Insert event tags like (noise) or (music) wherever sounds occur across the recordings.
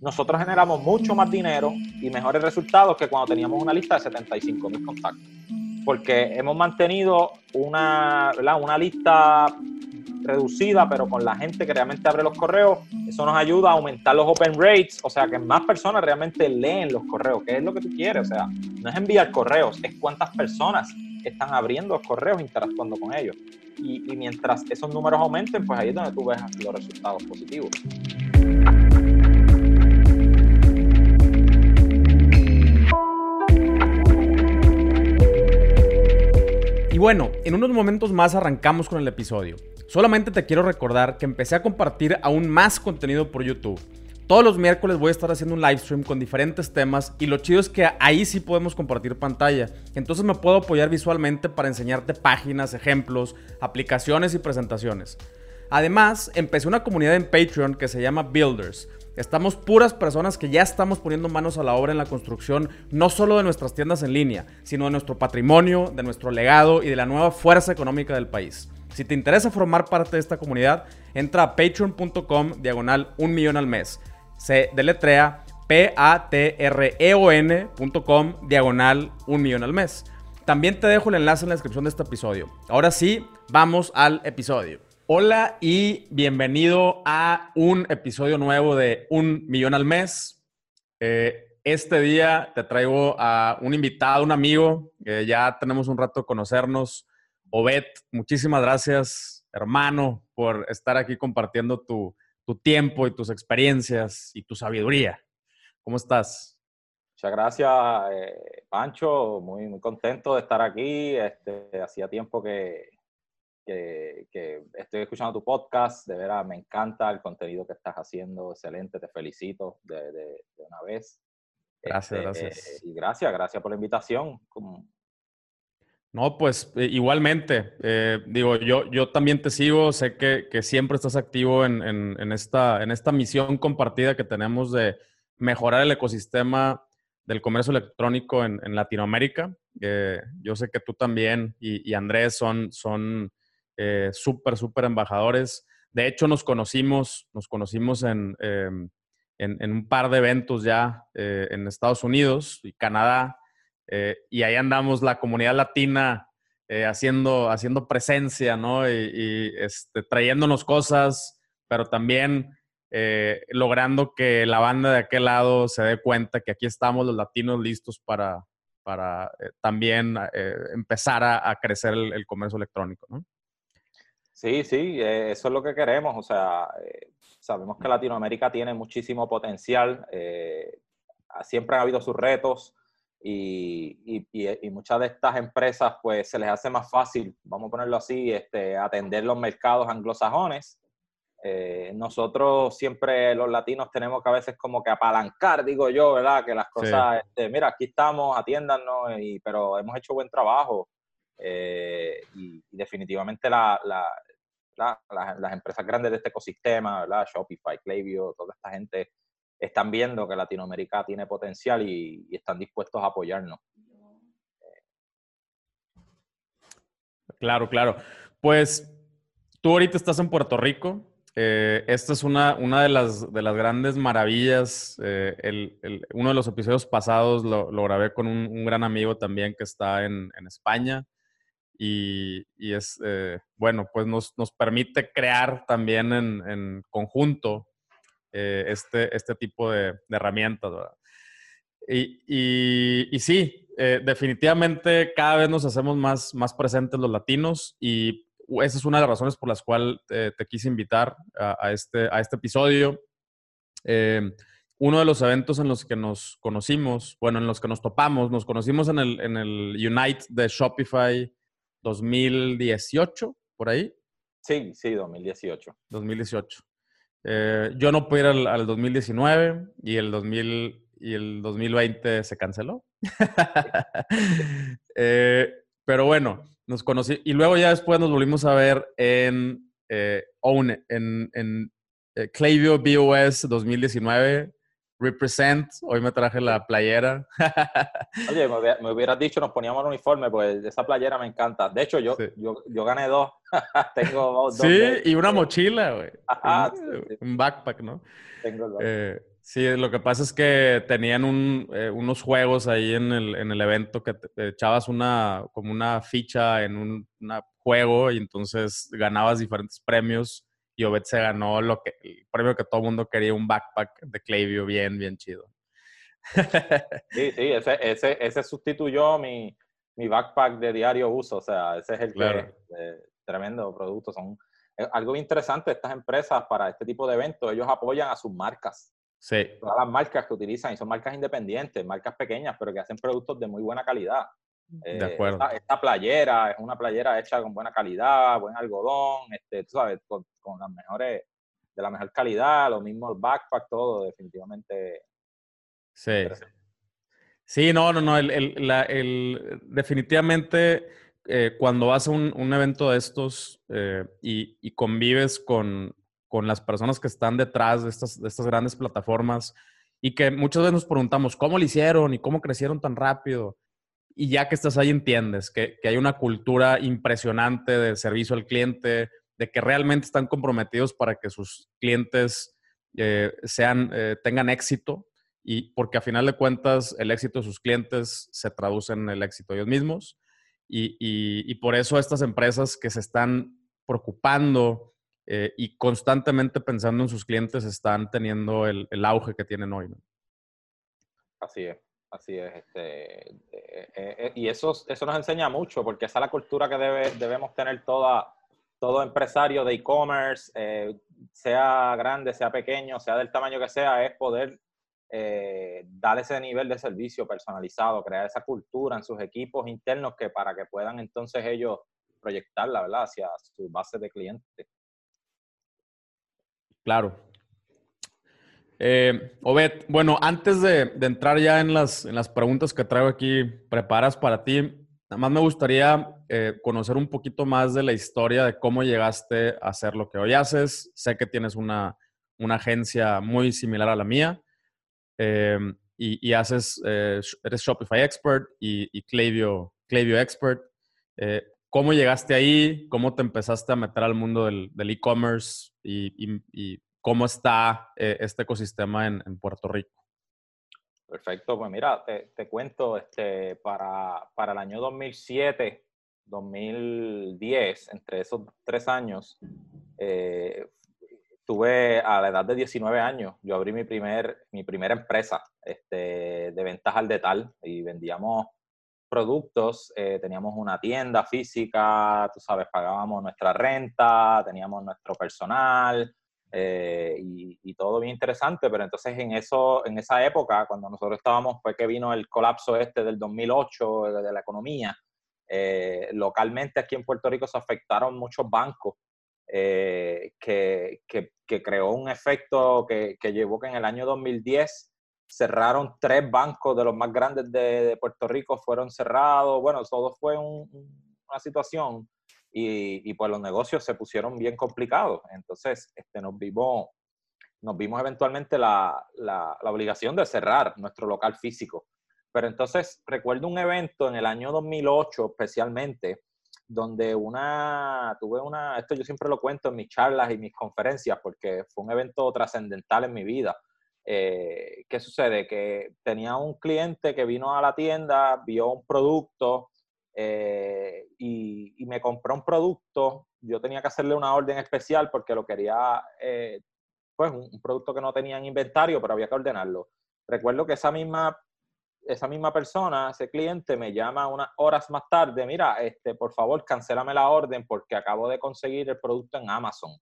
nosotros generamos mucho más dinero y mejores resultados que cuando teníamos una lista de 75 mil contactos. Porque hemos mantenido una, una lista reducida, pero con la gente que realmente abre los correos, eso nos ayuda a aumentar los open rates, o sea, que más personas realmente leen los correos, que es lo que tú quieres, o sea, no es enviar correos, es cuántas personas están abriendo los correos, interactuando con ellos. Y, y mientras esos números aumenten, pues ahí es donde tú ves los resultados positivos. Y bueno, en unos momentos más arrancamos con el episodio. Solamente te quiero recordar que empecé a compartir aún más contenido por YouTube. Todos los miércoles voy a estar haciendo un live stream con diferentes temas y lo chido es que ahí sí podemos compartir pantalla. Entonces me puedo apoyar visualmente para enseñarte páginas, ejemplos, aplicaciones y presentaciones. Además, empecé una comunidad en Patreon que se llama Builders Estamos puras personas que ya estamos poniendo manos a la obra en la construcción, no solo de nuestras tiendas en línea, sino de nuestro patrimonio, de nuestro legado y de la nueva fuerza económica del país. Si te interesa formar parte de esta comunidad, entra a patreon.com diagonal un millón al mes. Se deletrea p-a-t-r-e-o-n.com diagonal un millón al mes. También te dejo el enlace en la descripción de este episodio. Ahora sí, vamos al episodio. Hola y bienvenido a un episodio nuevo de Un Millón al Mes. Eh, este día te traigo a un invitado, un amigo, ya tenemos un rato de conocernos. Obed, muchísimas gracias, hermano, por estar aquí compartiendo tu, tiempo y tus experiencias y tu sabiduría. ¿Cómo estás? Muchas gracias, eh, Pancho. Muy, muy contento de estar aquí. Este, hacía tiempo que, que, estoy escuchando tu podcast, de veras me encanta el contenido que estás haciendo, excelente, te felicito de, de, una vez. Gracias, este, gracias. y gracias, gracias por la invitación. No, pues eh, igualmente, eh, digo, yo, yo también te sigo, sé que, que siempre estás activo en, en, esta, en esta misión compartida que tenemos de mejorar el ecosistema del comercio electrónico en, en Latinoamérica. Eh, yo sé que tú también y, y Andrés son, son eh, súper, súper embajadores. De hecho, nos conocimos, nos conocimos en, em, en, un par de eventos ya eh, en Estados Unidos y Canadá, eh, y ahí andamos la comunidad latina haciendo, haciendo presencia, ¿no? Y, este, trayéndonos cosas, pero también logrando que la banda de aquel lado se dé cuenta que aquí estamos los latinos listos para, para también empezar a, crecer el, el comercio electrónico, ¿no? Sí, sí, eh, eso es lo que queremos. O sea, eh, sabemos que Latinoamérica tiene muchísimo potencial. Eh, siempre han habido sus retos y, muchas de estas empresas, pues, se les hace más fácil, vamos a ponerlo así, este, atender los mercados anglosajones. nosotros siempre los latinos tenemos que a veces como que apalancar, digo yo, ¿verdad? Que las cosas, este, mira, aquí estamos, atiéndanos, y, pero hemos hecho buen trabajo. y, definitivamente la, las, empresas grandes de este ecosistema, ¿verdad? Shopify, Klaviyo, toda esta gente están viendo que Latinoamérica tiene potencial y, están dispuestos a apoyarnos. Claro, claro. Pues tú ahorita estás en Puerto Rico. Eh, esta es una, una de, las, de las grandes maravillas. Eh, uno de los episodios pasados lo, grabé con un, gran amigo también que está en España y, es, eh, bueno, pues nos, nos, permite crear también en, en conjunto eh, este, este tipo de, herramientas. Y, y, y sí, eh, definitivamente cada vez nos hacemos más, más presentes los latinos y esa es una de las razones por las cuales te quise invitar a, este, a este episodio. uno de los eventos en los que nos conocimos, bueno, en los que nos topamos, nos conocimos en el, en el Unite de Shopify 2018, por ahí. Sí, sí, 2018. 2018. Eh, yo no pude ir al, 2019 y el, 2000, y el 2020 se canceló. (laughs) Eh, pero bueno, nos conocí y luego ya después nos volvimos a ver en eh, Own, en, en Clavio BOS 2019 Represent, hoy me traje la playera. (laughs) Oye, me, hubieras dicho, nos poníamos el uniforme, pues esa playera me encanta. De hecho, yo, yo, yo, gané dos. (laughs) Tengo dos. Sí, y una mochila, güey. un, backpack, ¿no? Tengo dos. Eh, Sí, lo que pasa es que tenían eh, unos juegos ahí en el, evento que te, echabas una, como una ficha en un juego y entonces ganabas diferentes premios y Obed se ganó lo que, el premio que todo el mundo quería, un backpack de Clavio bien, bien chido. (laughs) Sí, sí, ese, ese, ese sustituyó mi, mi, backpack de diario uso, o sea, ese es el que, eh, tremendo producto, son algo interesante estas empresas para este tipo de eventos, ellos apoyan a sus marcas. Sí. Todas las marcas que utilizan, y son marcas independientes, marcas pequeñas, pero que hacen productos de muy buena calidad. De eh, acuerdo. Esta, playera es una playera hecha con buena calidad, buen algodón, este, tú sabes, con, las mejores, de la mejor calidad, lo mismo el backpack, todo, definitivamente. Sí. Sí, no, no, no, el, el, el definitivamente eh, cuando vas a un, un evento de estos eh, y, y, convives con, con las personas que están detrás de estas, de estas grandes plataformas y que muchas veces nos preguntamos cómo lo hicieron y cómo crecieron tan rápido. Y ya que estás ahí entiendes que, que hay una cultura impresionante de servicio al cliente, de que realmente están comprometidos para que sus clientes eh, sean, eh, tengan éxito y porque a final de cuentas el éxito de sus clientes se traduce en el éxito de ellos mismos. Y, y, por eso estas empresas que se están preocupando eh, y constantemente pensando en sus clientes están teniendo el, auge que tienen hoy. Así es, así es. Este, eh, eh, y eso, eso nos enseña mucho, porque esa es la cultura que debe, debemos tener toda, todo empresario de e-commerce, sea grande, sea pequeño, sea del tamaño que sea, es poder dar ese nivel de servicio personalizado, crear esa cultura en sus equipos internos que para que puedan entonces ellos proyectarla, ¿verdad?, hacia su base de clientes. Claro. Eh, Obed, bueno, antes de, entrar ya en las, en las, preguntas que traigo aquí preparas para ti, nada más me gustaría eh, conocer un poquito más de la historia de cómo llegaste a hacer lo que hoy haces. Sé que tienes una, una agencia muy similar a la mía eh, y, haces, eh, eres Shopify Expert y, y Clavio, Expert. ¿Cómo llegaste ahí? ¿Cómo te empezaste a meter al mundo del e-commerce y, cómo está eh, este ecosistema en, Puerto Rico? Perfecto, pues mira, te, cuento, este, para, para, el año 2007, 2010, entre esos tres años, eh, tuve a la edad de 19 años, yo abrí mi, primer, mi primera empresa este, de ventas al detal y vendíamos productos, eh, teníamos una tienda física, tú sabes, pagábamos nuestra renta, teníamos nuestro personal eh, y, todo bien interesante, pero entonces en, eso, en esa época, cuando nosotros estábamos, fue que vino el colapso este del 2008 de la economía, eh, localmente aquí en Puerto Rico se afectaron muchos bancos que, que, que, creó un efecto que, que llevó que en el año 2010 cerraron tres bancos de los más grandes de, Puerto Rico, fueron cerrados, bueno, todo fue una situación y, y, pues los negocios se pusieron bien complicados. Entonces, este, nos, vimos, nos vimos eventualmente la, la, obligación de cerrar nuestro local físico. Pero entonces recuerdo un evento en el año 2008 especialmente, donde una, tuve una, esto yo siempre lo cuento en mis charlas y mis conferencias, porque fue un evento trascendental en mi vida eh, ¿Qué sucede? Que tenía un cliente que vino a la tienda, vio un producto eh, y, me compró un producto. Yo tenía que hacerle una orden especial porque lo quería, eh, pues, un, producto que no tenía en inventario, pero había que ordenarlo. Recuerdo que esa misma, esa misma persona, ese cliente, me llama unas horas más tarde, mira, este, por favor, cancélame la orden porque acabo de conseguir el producto en Amazon.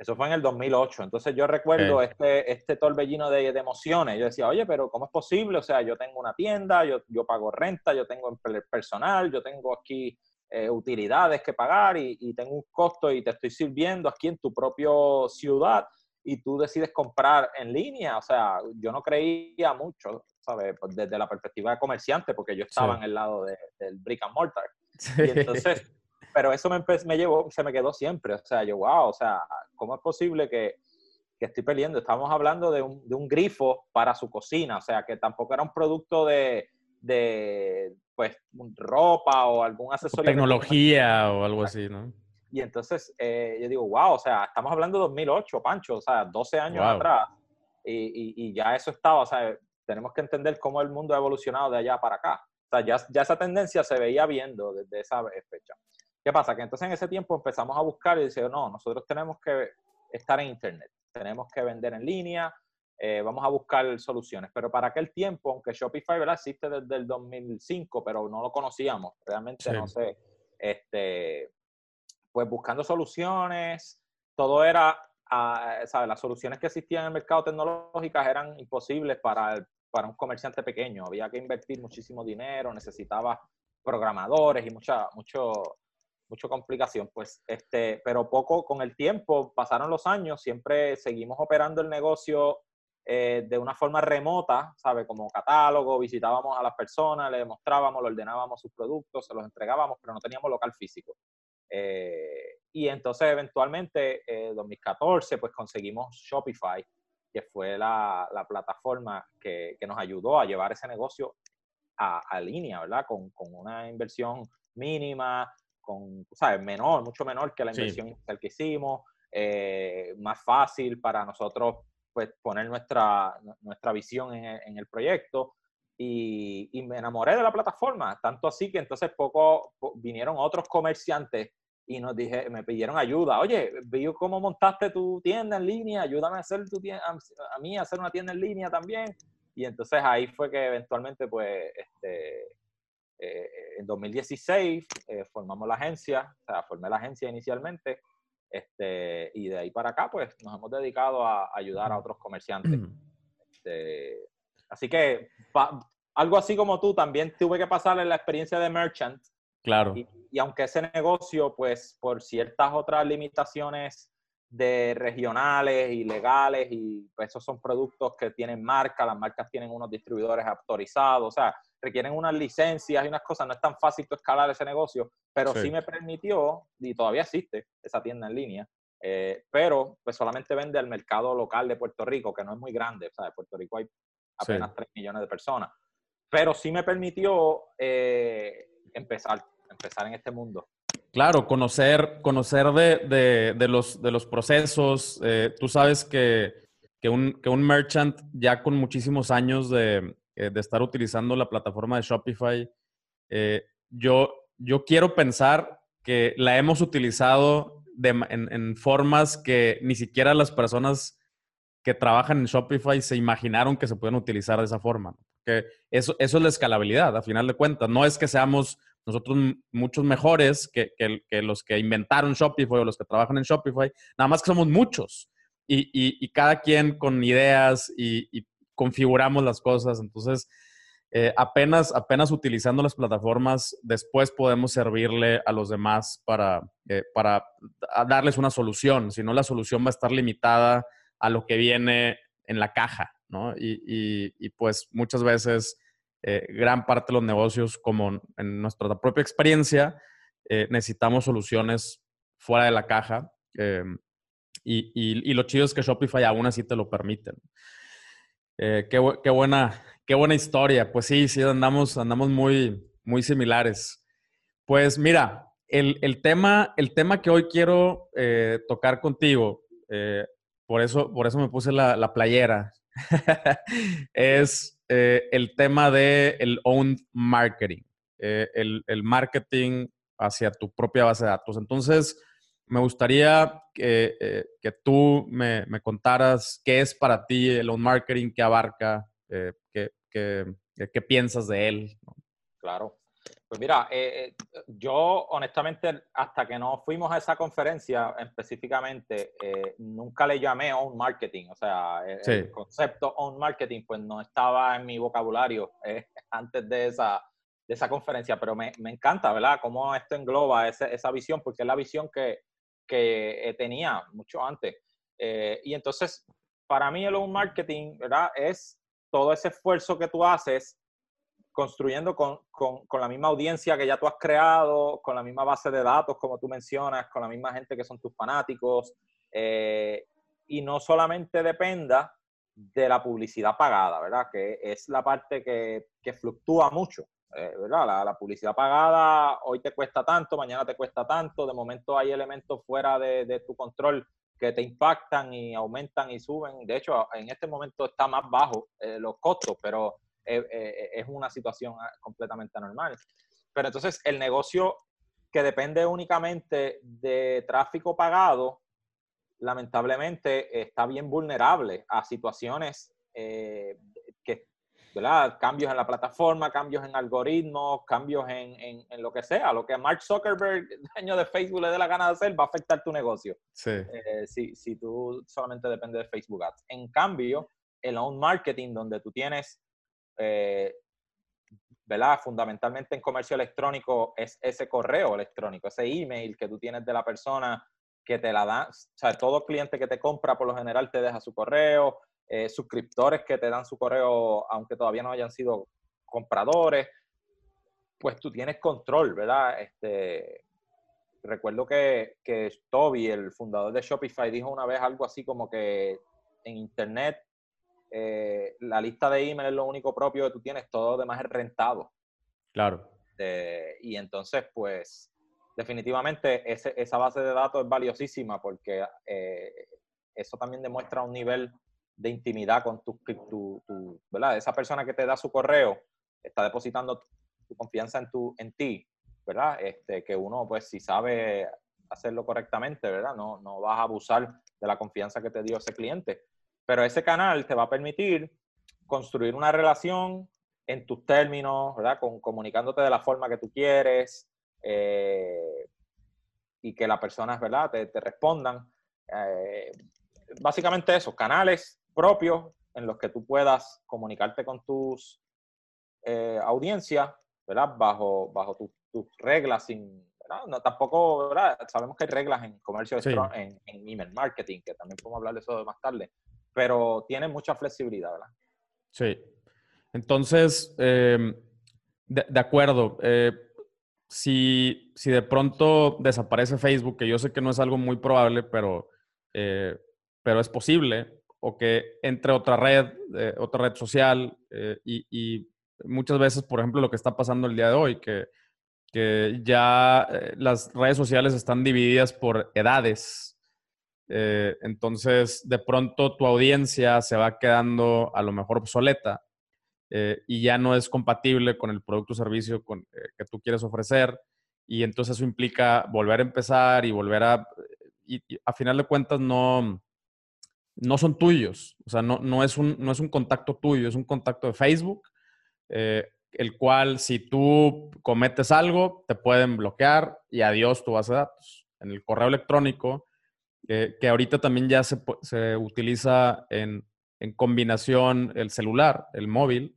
Eso fue en el 2008. Entonces yo recuerdo este, este torbellino de, emociones. Yo decía, oye, pero ¿cómo es posible? O sea, yo tengo una tienda, yo, yo pago renta, yo tengo personal, yo tengo aquí eh, utilidades que pagar y, y, tengo un costo y te estoy sirviendo aquí en tu propia ciudad y tú decides comprar en línea. O sea, yo no creía mucho, ¿sabes? Desde la perspectiva de comerciante, porque yo estaba en el lado del brick and mortar. (laughs) Y entonces pero eso me, me llevó, se me quedó siempre. O sea, yo, wow, o sea, ¿cómo es posible que, que estoy perdiendo? Estamos hablando de un, de un, grifo para su cocina, o sea, que tampoco era un producto de, de pues, ropa o algún accesorio. tecnología o algo así, ¿no? Y entonces eh, yo digo, wow, o sea, estamos hablando de 2008, Pancho, o sea, 12 años atrás. y, ya eso estaba, o sea, tenemos que entender cómo el mundo ha evolucionado de allá para acá. O sea, ya, ya esa tendencia se veía viendo desde esa fecha. ¿Qué pasa? Que entonces en ese tiempo empezamos a buscar y decir, no, nosotros tenemos que estar en Internet, tenemos que vender en línea, eh, vamos a buscar soluciones. Pero para aquel tiempo, aunque Shopify ¿verdad? existe desde el 2005, pero no lo conocíamos, realmente no sé, este, pues buscando soluciones, todo era, uh, ¿sabes? Las soluciones que existían en el mercado tecnológicas eran imposibles para, para un comerciante pequeño. Había que invertir muchísimo dinero, necesitaba programadores y mucha, mucho, mucha complicación. Pues, este, pero poco con el tiempo, pasaron los años, siempre seguimos operando el negocio eh, de una forma remota, ¿sabe? Como catálogo, visitábamos a las personas, le mostrábamos, le ordenábamos sus productos, se los entregábamos, pero no teníamos local físico. Eh, y entonces eventualmente, en eh, 2014, pues conseguimos Shopify, que fue la, la plataforma que, que, nos ayudó a llevar ese negocio a, a línea, ¿verdad? Con, con, una inversión mínima, con, ¿sabes? Menor, mucho menor que la inversión inicial que hicimos, más fácil para nosotros pues poner nuestra, nuestra visión en el, proyecto y, me enamoré de la plataforma, tanto así que entonces poco vinieron otros comerciantes y nos dije, me pidieron ayuda, oye, vi cómo montaste tu tienda en línea, ayúdame a hacer tu tienda, a, mí a hacer una tienda en línea también. Y entonces ahí fue que eventualmente, pues, este, eh, en 2016 eh, formamos la agencia, o sea, formé la agencia inicialmente este, y de ahí para acá, pues nos hemos dedicado a ayudar a otros comerciantes. Este, así que algo así como tú, también tuve que pasar en la experiencia de merchant. Claro. Y, y, aunque ese negocio, pues por ciertas otras limitaciones de regionales y legales, y pues esos son productos que tienen marca, las marcas tienen unos distribuidores autorizados, o sea, requieren unas licencias y unas cosas, no es tan fácil escalar ese negocio, pero sí. me permitió, y todavía existe esa tienda en línea, eh, pero pues solamente vende al mercado local de Puerto Rico, que no es muy grande, o sea, en Puerto Rico hay apenas 3 millones de personas, pero sí me permitió eh, empezar, empezar en este mundo. Claro, conocer, conocer de, de, los, de los procesos. Eh, tú sabes que, que, un, que un merchant ya con muchísimos años de, eh, de estar utilizando la plataforma de Shopify, eh, yo, yo quiero pensar que la hemos utilizado en, formas que ni siquiera las personas que trabajan en Shopify se imaginaron que se pueden utilizar de esa forma. Que eso, eso es la escalabilidad, a final de cuentas. No es que seamos nosotros muchos mejores que, los que inventaron Shopify o los que trabajan en Shopify, nada más que somos muchos. Y, cada quien con ideas y, configuramos las cosas. Entonces, eh, apenas, apenas utilizando las plataformas, después podemos servirle a los demás para, eh, para darles una solución. Si no, la solución va a estar limitada a lo que viene en la caja, ¿no? Y, pues muchas veces eh, gran parte de los negocios, como en nuestra propia experiencia, necesitamos soluciones fuera de la caja. Y, y, lo chido es que Shopify aún así te lo permite. Eh, qué, buena, qué buena historia. Pues sí, sí, andamos, andamos muy, muy similares. Pues mira, el, tema, el tema que hoy quiero eh, tocar contigo, eh, por, eso, por eso me puse la, playera, (laughs) es el tema del el owned marketing, el, el marketing hacia tu propia base de datos. Entonces, me gustaría que, eh, que tú me, me, contaras qué es para ti el on marketing, qué abarca, eh, qué, qué, qué, piensas de él. Claro. Pues mira, eh, yo honestamente, hasta que no fuimos a esa conferencia específicamente, nunca le llamé on marketing. O sea, el, concepto on marketing pues no estaba en mi vocabulario (laughs) antes de esa, de esa conferencia, pero me, me, encanta, ¿verdad? Cómo esto engloba esa, esa visión, porque es la visión que, que eh, tenía mucho antes. Eh, y entonces, para mí el own marketing, ¿verdad? Es todo ese esfuerzo que tú haces construyendo con, con, con, la misma audiencia que ya tú has creado, con la misma base de datos, como tú mencionas, con la misma gente que son tus fanáticos, eh, y no solamente dependa de la publicidad pagada, ¿verdad? Que es la parte que, que fluctúa mucho. Eh, ¿verdad? La, publicidad pagada hoy te cuesta tanto, mañana te cuesta tanto, de momento hay elementos fuera de, tu control que te impactan y aumentan y suben. De hecho, en este momento está más bajo eh, los costos, pero eh, eh, es una situación ah, completamente normal. Pero entonces el negocio que depende únicamente de tráfico pagado, lamentablemente está bien vulnerable a situaciones que ¿verdad? Cambios en la plataforma, cambios en algoritmos, cambios en, en, lo que sea. Lo que Mark Zuckerberg, (laughs) dueño de Facebook, le dé la gana de hacer, va a afectar tu negocio. Sí. Eh, si, si, tú solamente dependes de Facebook Ads. En cambio, el own marketing, donde tú tienes, eh, ¿verdad? Fundamentalmente en comercio electrónico, es ese correo electrónico, ese email que tú tienes de la persona que te la da. O sea, todo cliente que te compra, por lo general, te deja su correo eh, suscriptores que te dan su correo, aunque todavía no hayan sido compradores, pues tú tienes control, ¿verdad? Este, recuerdo que, que Toby, el fundador de Shopify, dijo una vez algo así como que en Internet eh, la lista de email es lo único propio que tú tienes, todo lo demás es rentado. Claro. y entonces, pues, definitivamente esa base de datos es valiosísima porque eh, eso también demuestra un nivel de intimidad con tu, tu, ¿verdad? Esa persona que te da su correo está depositando tu confianza en, tu, en ti, ¿verdad? Este, que uno, pues, si sabe hacerlo correctamente, ¿verdad? No, no vas a abusar de la confianza que te dio ese cliente. Pero ese canal te va a permitir construir una relación en tus términos, ¿verdad? Con, comunicándote de la forma que tú quieres eh, y que las personas, ¿verdad? Te, te respondan. Eh, básicamente eso, canales propios en los que tú puedas comunicarte con tus eh, audiencias, ¿verdad? Bajo, bajo tus reglas, sin, No, tampoco, ¿verdad? Sabemos que hay reglas en comercio, en, en, email marketing, que también podemos hablar de eso más tarde, pero tiene mucha flexibilidad, ¿verdad? Sí. Entonces, em, de, acuerdo. Eh, si, si de pronto desaparece Facebook, que yo sé que no es algo muy probable, pero, eh, pero es posible, o que entre otra red, eh, otra red social eh, y, muchas veces, por ejemplo, lo que está pasando el día de hoy, que, que ya las redes sociales están divididas por edades. Entonces, de pronto tu audiencia se va quedando a lo mejor obsoleta y ya no es compatible con el producto o servicio con, que tú quieres ofrecer. Y entonces eso implica volver a empezar y volver a... y a final de cuentas no no son tuyos. O sea, no, no, es un, no es un contacto tuyo, es un contacto de Facebook, eh, el cual si tú cometes algo, te pueden bloquear y adiós tu base de datos. En el correo electrónico, que ahorita también ya se, se utiliza en, en, combinación el celular, el móvil,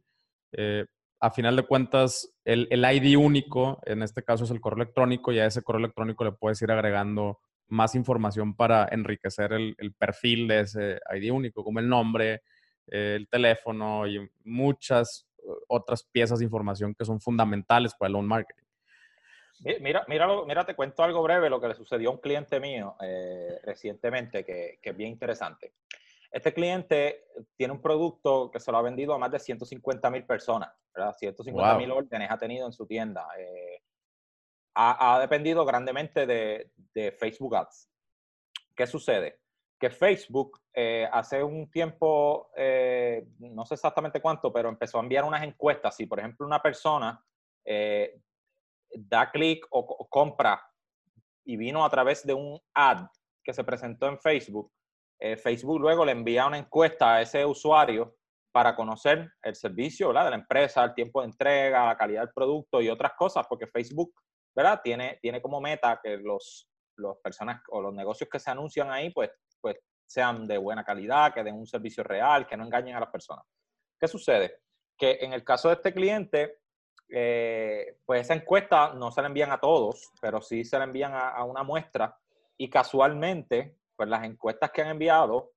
eh, a final de cuentas, el, el, ID único, en este caso es el correo electrónico, y a ese correo electrónico le puedes ir agregando más información para enriquecer el, perfil de ese ID único, como el nombre, el teléfono y muchas otras piezas de información que son fundamentales para el loan marketing. Mira, mira, mira, te cuento algo breve, lo que le sucedió a un cliente mío eh, recientemente, que, es bien interesante. Este cliente tiene un producto que se lo ha vendido a más de 150 mil personas, ¿verdad? 150 mil órdenes ha tenido en su tienda. Eh, ha, dependido grandemente de, Facebook Ads. ¿Qué sucede? Que Facebook eh, hace un tiempo, eh, no sé exactamente cuánto, pero empezó a enviar unas encuestas. Si, por ejemplo, una persona eh, da clic o, compra y vino a través de un ad que se presentó en Facebook, Facebook luego le envía una encuesta a ese usuario para conocer el servicio de la empresa, el tiempo de entrega, la calidad del producto y otras cosas, porque Facebook ¿verdad? Tiene, tiene como meta que los, los personas o los negocios que se anuncian ahí, pues, pues sean de buena calidad, que den un servicio real, que no engañen a las personas. ¿Qué sucede? Que en el caso de este cliente, eh, pues esa encuesta no se la envían a todos, pero sí se la envían a, a, una muestra y casualmente, pues las encuestas que han enviado,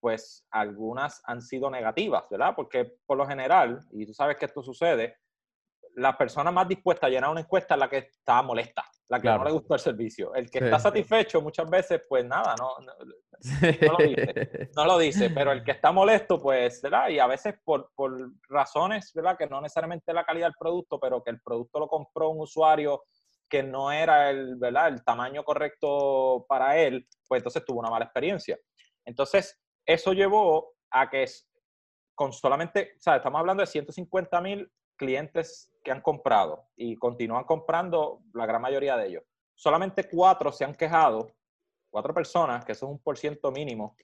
pues algunas han sido negativas, ¿verdad? Porque por lo general, y tú sabes que esto sucede, la persona más dispuesta a llenar una encuesta es la que está molesta, la que no le gustó el servicio. El que está satisfecho muchas veces, pues nada, no, no, lo dice, no lo dice, pero el que está molesto, pues, ¿verdad? Y a veces por, por razones, ¿verdad? Que no necesariamente la calidad del producto, pero que el producto lo compró un usuario que no era el, ¿verdad? el tamaño correcto para él, pues entonces tuvo una mala experiencia. Entonces, eso llevó a que con solamente, o sea, estamos hablando de 150 mil clientes que han comprado y continúan comprando la gran mayoría de ellos. Solamente cuatro se han quejado, cuatro personas, que eso es un por ciento mínimo,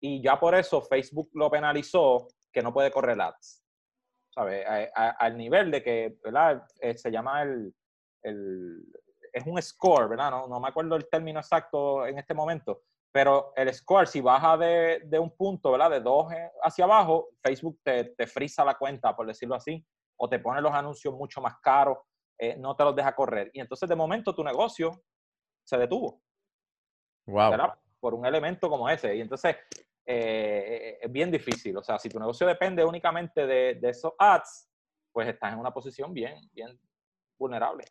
y ya por eso Facebook lo penalizó que no puede correr ads. ¿Sabe? al nivel de que, ¿verdad? Eh, se llama el, el, es un score, ¿verdad? No, no me acuerdo el término exacto en este momento, pero el score, si baja de, de un punto, ¿verdad? De dos hacia abajo, Facebook te, te frisa la cuenta, por decirlo así, o te pone los anuncios mucho más caros, eh, no te los deja correr. Y entonces de momento tu negocio se detuvo. Wow. Por un elemento como ese. Y entonces eh, es bien difícil. O sea, si tu negocio depende únicamente de, de, esos ads, pues estás en una posición bien, bien vulnerable.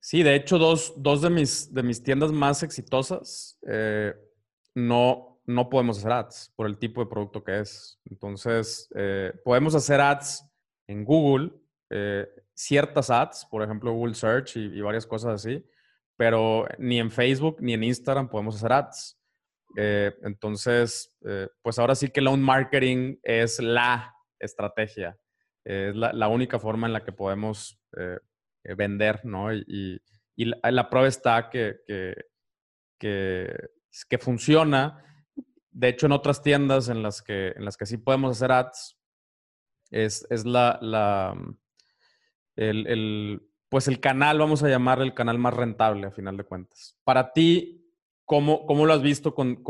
Sí, de hecho, dos, dos de, mis, de mis tiendas más exitosas eh, no, no podemos hacer ads por el tipo de producto que es. Entonces, podemos hacer ads en Google, eh, ciertas ads, por ejemplo Google Search y, varias cosas así, pero ni en Facebook ni en Instagram podemos hacer ads. Eh, entonces, eh, pues ahora sí que el own marketing es la estrategia, es la, única forma en la que podemos vender, ¿no? Y, la, prueba está que, que, que, funciona. De hecho, en otras tiendas en las que, en las que sí podemos hacer ads, es, es la, la, el, pues el canal, vamos a llamar el canal más rentable a final de cuentas. Para ti, ¿cómo, cómo lo has visto con,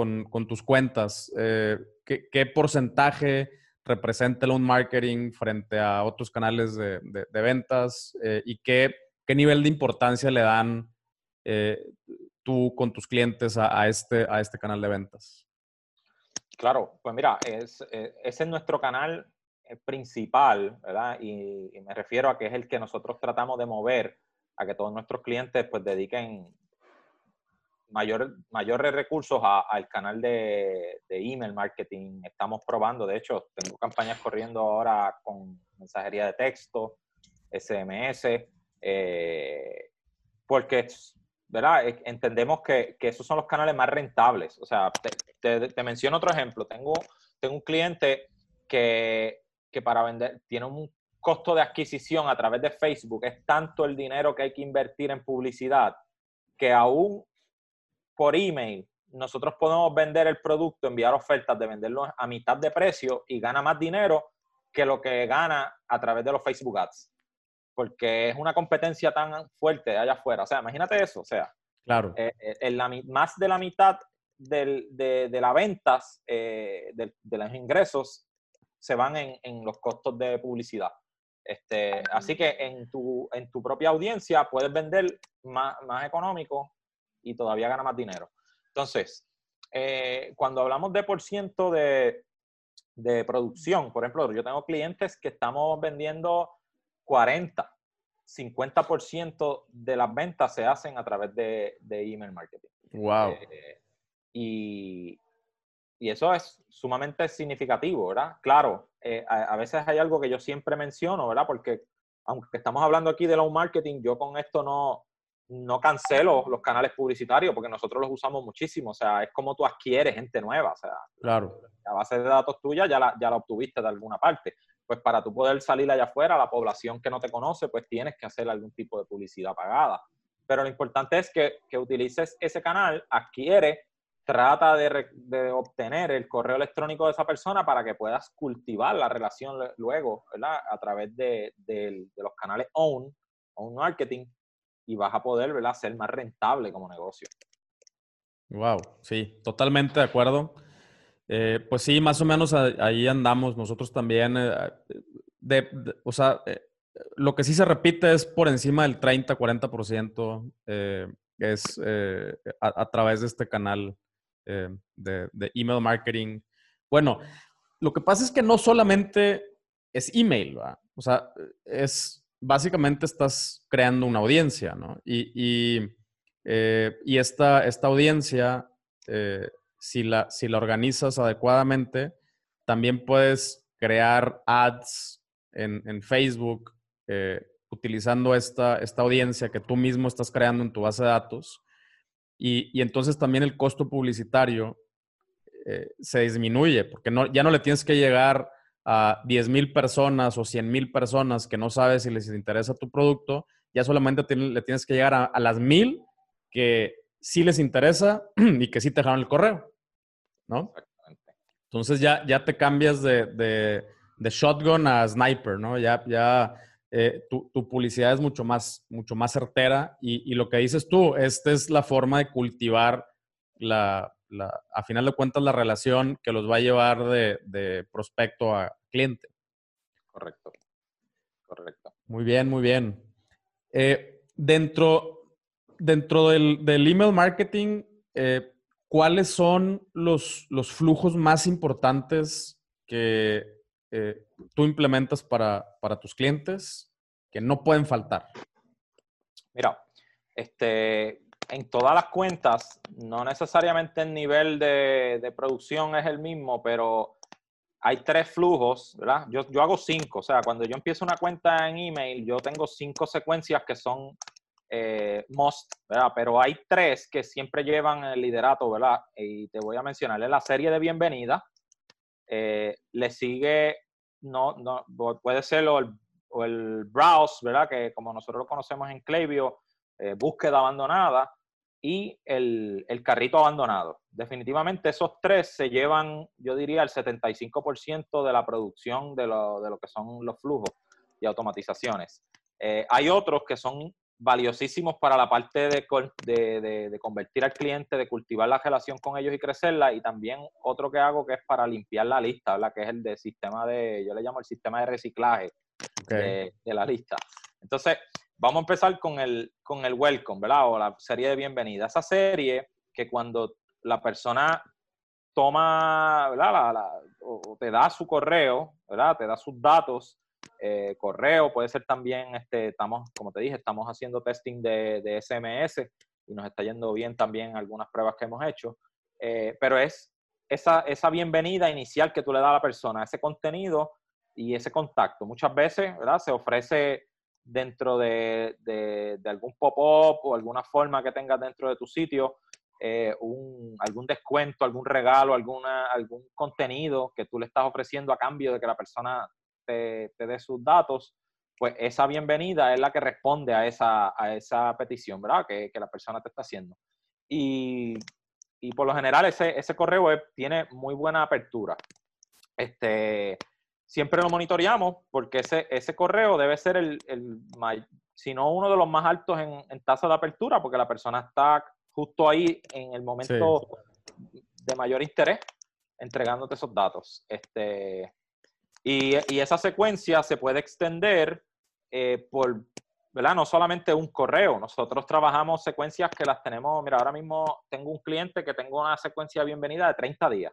tus cuentas? Eh, ¿qué, porcentaje representa el own marketing frente a otros canales de, ventas? Eh, ¿Y qué, qué, nivel de importancia le dan eh, tú con tus clientes a, este, a este canal de ventas? Claro, pues mira, es, ese es nuestro canal principal, ¿verdad? Y, me refiero a que es el que nosotros tratamos de mover a que todos nuestros clientes pues dediquen mayor, mayores recursos al canal de, email marketing. Estamos probando, de hecho, tengo campañas corriendo ahora con mensajería de texto, SMS, eh, porque, ¿verdad? Entendemos que, esos son los canales más rentables. O sea, te, te menciono otro ejemplo. Tengo, tengo un cliente que que para vender tiene un costo de adquisición a través de Facebook, es tanto el dinero que hay que invertir en publicidad, que aún por email nosotros podemos vender el producto, enviar ofertas de venderlo a mitad de precio y gana más dinero que lo que gana a través de los Facebook Ads. Porque es una competencia tan fuerte allá afuera. O sea, imagínate eso. O sea, claro. Eh, eh, más de la mitad de, de, las ventas, eh, de, de, los ingresos, se van en, los costos de publicidad. Este, así que en tu, en tu propia audiencia puedes vender más, económico y todavía gana más dinero. Entonces, eh, cuando hablamos de por ciento de, producción, por ejemplo, yo tengo clientes que estamos vendiendo 40, 50% de las ventas se hacen a través de, email marketing. Wow. Eh, y, y eso es sumamente significativo, ¿verdad? Claro, eh, a, veces hay algo que yo siempre menciono, ¿verdad? Porque aunque estamos hablando aquí de low marketing, yo con esto no, no cancelo los canales publicitarios porque nosotros los usamos muchísimo. O sea, es como tú adquieres gente nueva. O sea, claro. la base de datos tuya ya la, ya la obtuviste de alguna parte. Pues para tú poder salir allá afuera, la población que no te conoce, pues tienes que hacer algún tipo de publicidad pagada. Pero lo importante es que, que utilices ese canal, adquiere trata de, obtener el correo electrónico de esa persona para que puedas cultivar la relación luego, ¿verdad? A través de, los canales OWN, OWN Marketing, y vas a poder, ¿verdad? Ser más rentable como negocio. Wow, sí, totalmente de acuerdo. Eh, pues sí, más o menos ahí andamos nosotros también. Eh, o sea, eh, lo que sí se repite es por encima del 30-40%, es a, través de este canal eh, de, email marketing. Bueno, lo que pasa es que no solamente es email, o sea, es básicamente estás creando una audiencia, ¿no? Y, y, eh, esta, esta, audiencia, eh, si, la, si la organizas adecuadamente, también puedes crear ads en, en Facebook utilizando esta, esta audiencia que tú mismo estás creando en tu base de datos. Y, entonces también el costo publicitario eh, se disminuye, porque no, ya no le tienes que llegar a 10 mil personas o 100 mil personas que no sabes si les interesa tu producto, ya solamente le tienes que llegar a, las mil que sí les interesa (clears throat) y que sí te dejaron el correo, ¿no? Entonces ya, ya te cambias de, de, shotgun a sniper, ¿no? Ya, ya eh, tu, publicidad es mucho más, mucho más certera y, lo que dices tú, esta es la forma de cultivar la, a final de cuentas, la relación que los va a llevar de, prospecto a cliente. Correcto, correcto. Muy bien, muy bien. Eh, dentro, dentro del, email marketing, eh, ¿cuáles son los, los, flujos más importantes que eh, tú implementas para, para tus clientes que no pueden faltar? Mira, este, en todas las cuentas, no necesariamente el nivel de, producción es el mismo, pero hay tres flujos, ¿verdad? Yo, yo, hago cinco, o sea, cuando yo empiezo una cuenta en email, yo tengo cinco secuencias que son eh, ¿verdad? Pero hay tres que siempre llevan el liderato, ¿verdad? Y te voy a mencionar, la serie de bienvenida, eh, le sigue, no, no, puede ser o el, el browse, ¿verdad? Que como nosotros lo conocemos en Klaviyo, eh, búsqueda abandonada y el, carrito abandonado. Definitivamente esos tres se llevan, yo diría, el 75% de la producción de lo, que son los flujos y automatizaciones. Eh, hay otros que son valiosísimos para la parte de, de, convertir al cliente, de cultivar la relación con ellos y crecerla, y también otro que hago que es para limpiar la lista, ¿verdad? que es el de sistema de, yo le llamo el sistema de reciclaje de, de, la lista. Entonces, Vamos a empezar con el, con el welcome, ¿verdad? O la serie de bienvenida. Esa serie que cuando la persona toma, ¿verdad? o te da su correo, ¿verdad? Te da sus datos, eh, correo, puede ser también, este, estamos, como te dije, estamos haciendo testing de, SMS y nos está yendo bien también algunas pruebas que hemos hecho, eh, pero es esa, esa bienvenida inicial que tú le das a la persona, ese contenido y ese contacto. Muchas veces, ¿verdad? Se ofrece dentro de, algún pop-up o alguna forma que tengas dentro de tu sitio, eh, algún descuento, algún regalo, alguna, algún contenido que tú le estás ofreciendo a cambio de que la persona te, dé sus datos, pues esa bienvenida es la que responde a esa, a esa petición, ¿verdad? Que, la persona te está haciendo. Y, por lo general ese, ese correo tiene muy buena apertura. Este, siempre lo monitoreamos porque ese, ese correo debe ser el, el si no uno de los más altos en, tasa de apertura, porque la persona está justo ahí en el momento de mayor interés entregándote esos datos. Este, y, y esa secuencia se puede extender eh, por, ¿verdad? No solamente un correo, nosotros trabajamos secuencias que las tenemos, mira, ahora mismo tengo un cliente que tengo una secuencia de bienvenida de 30 días.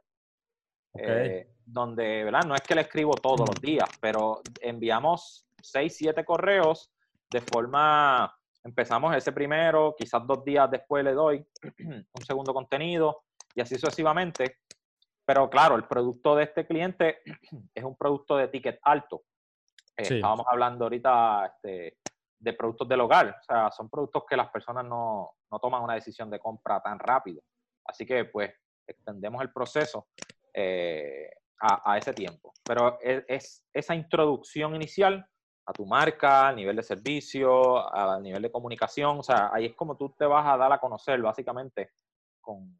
Eh, donde, ¿verdad? No es que le escribo todos los días, pero enviamos 6, 7 correos de forma, empezamos ese primero, quizás dos días después le doy (clears throat) un segundo contenido y así sucesivamente. Pero claro, el producto de este cliente (clears throat) es un producto de ticket alto. Eh, estábamos hablando ahorita este, de productos del hogar, o sea, son productos que las personas no, no toman una decisión de compra tan rápido. Así que pues extendemos el proceso eh, a, ese tiempo. Pero es, esa introducción inicial a tu marca, al nivel de servicio, al nivel de comunicación, o sea, ahí es como tú te vas a dar a conocer básicamente con,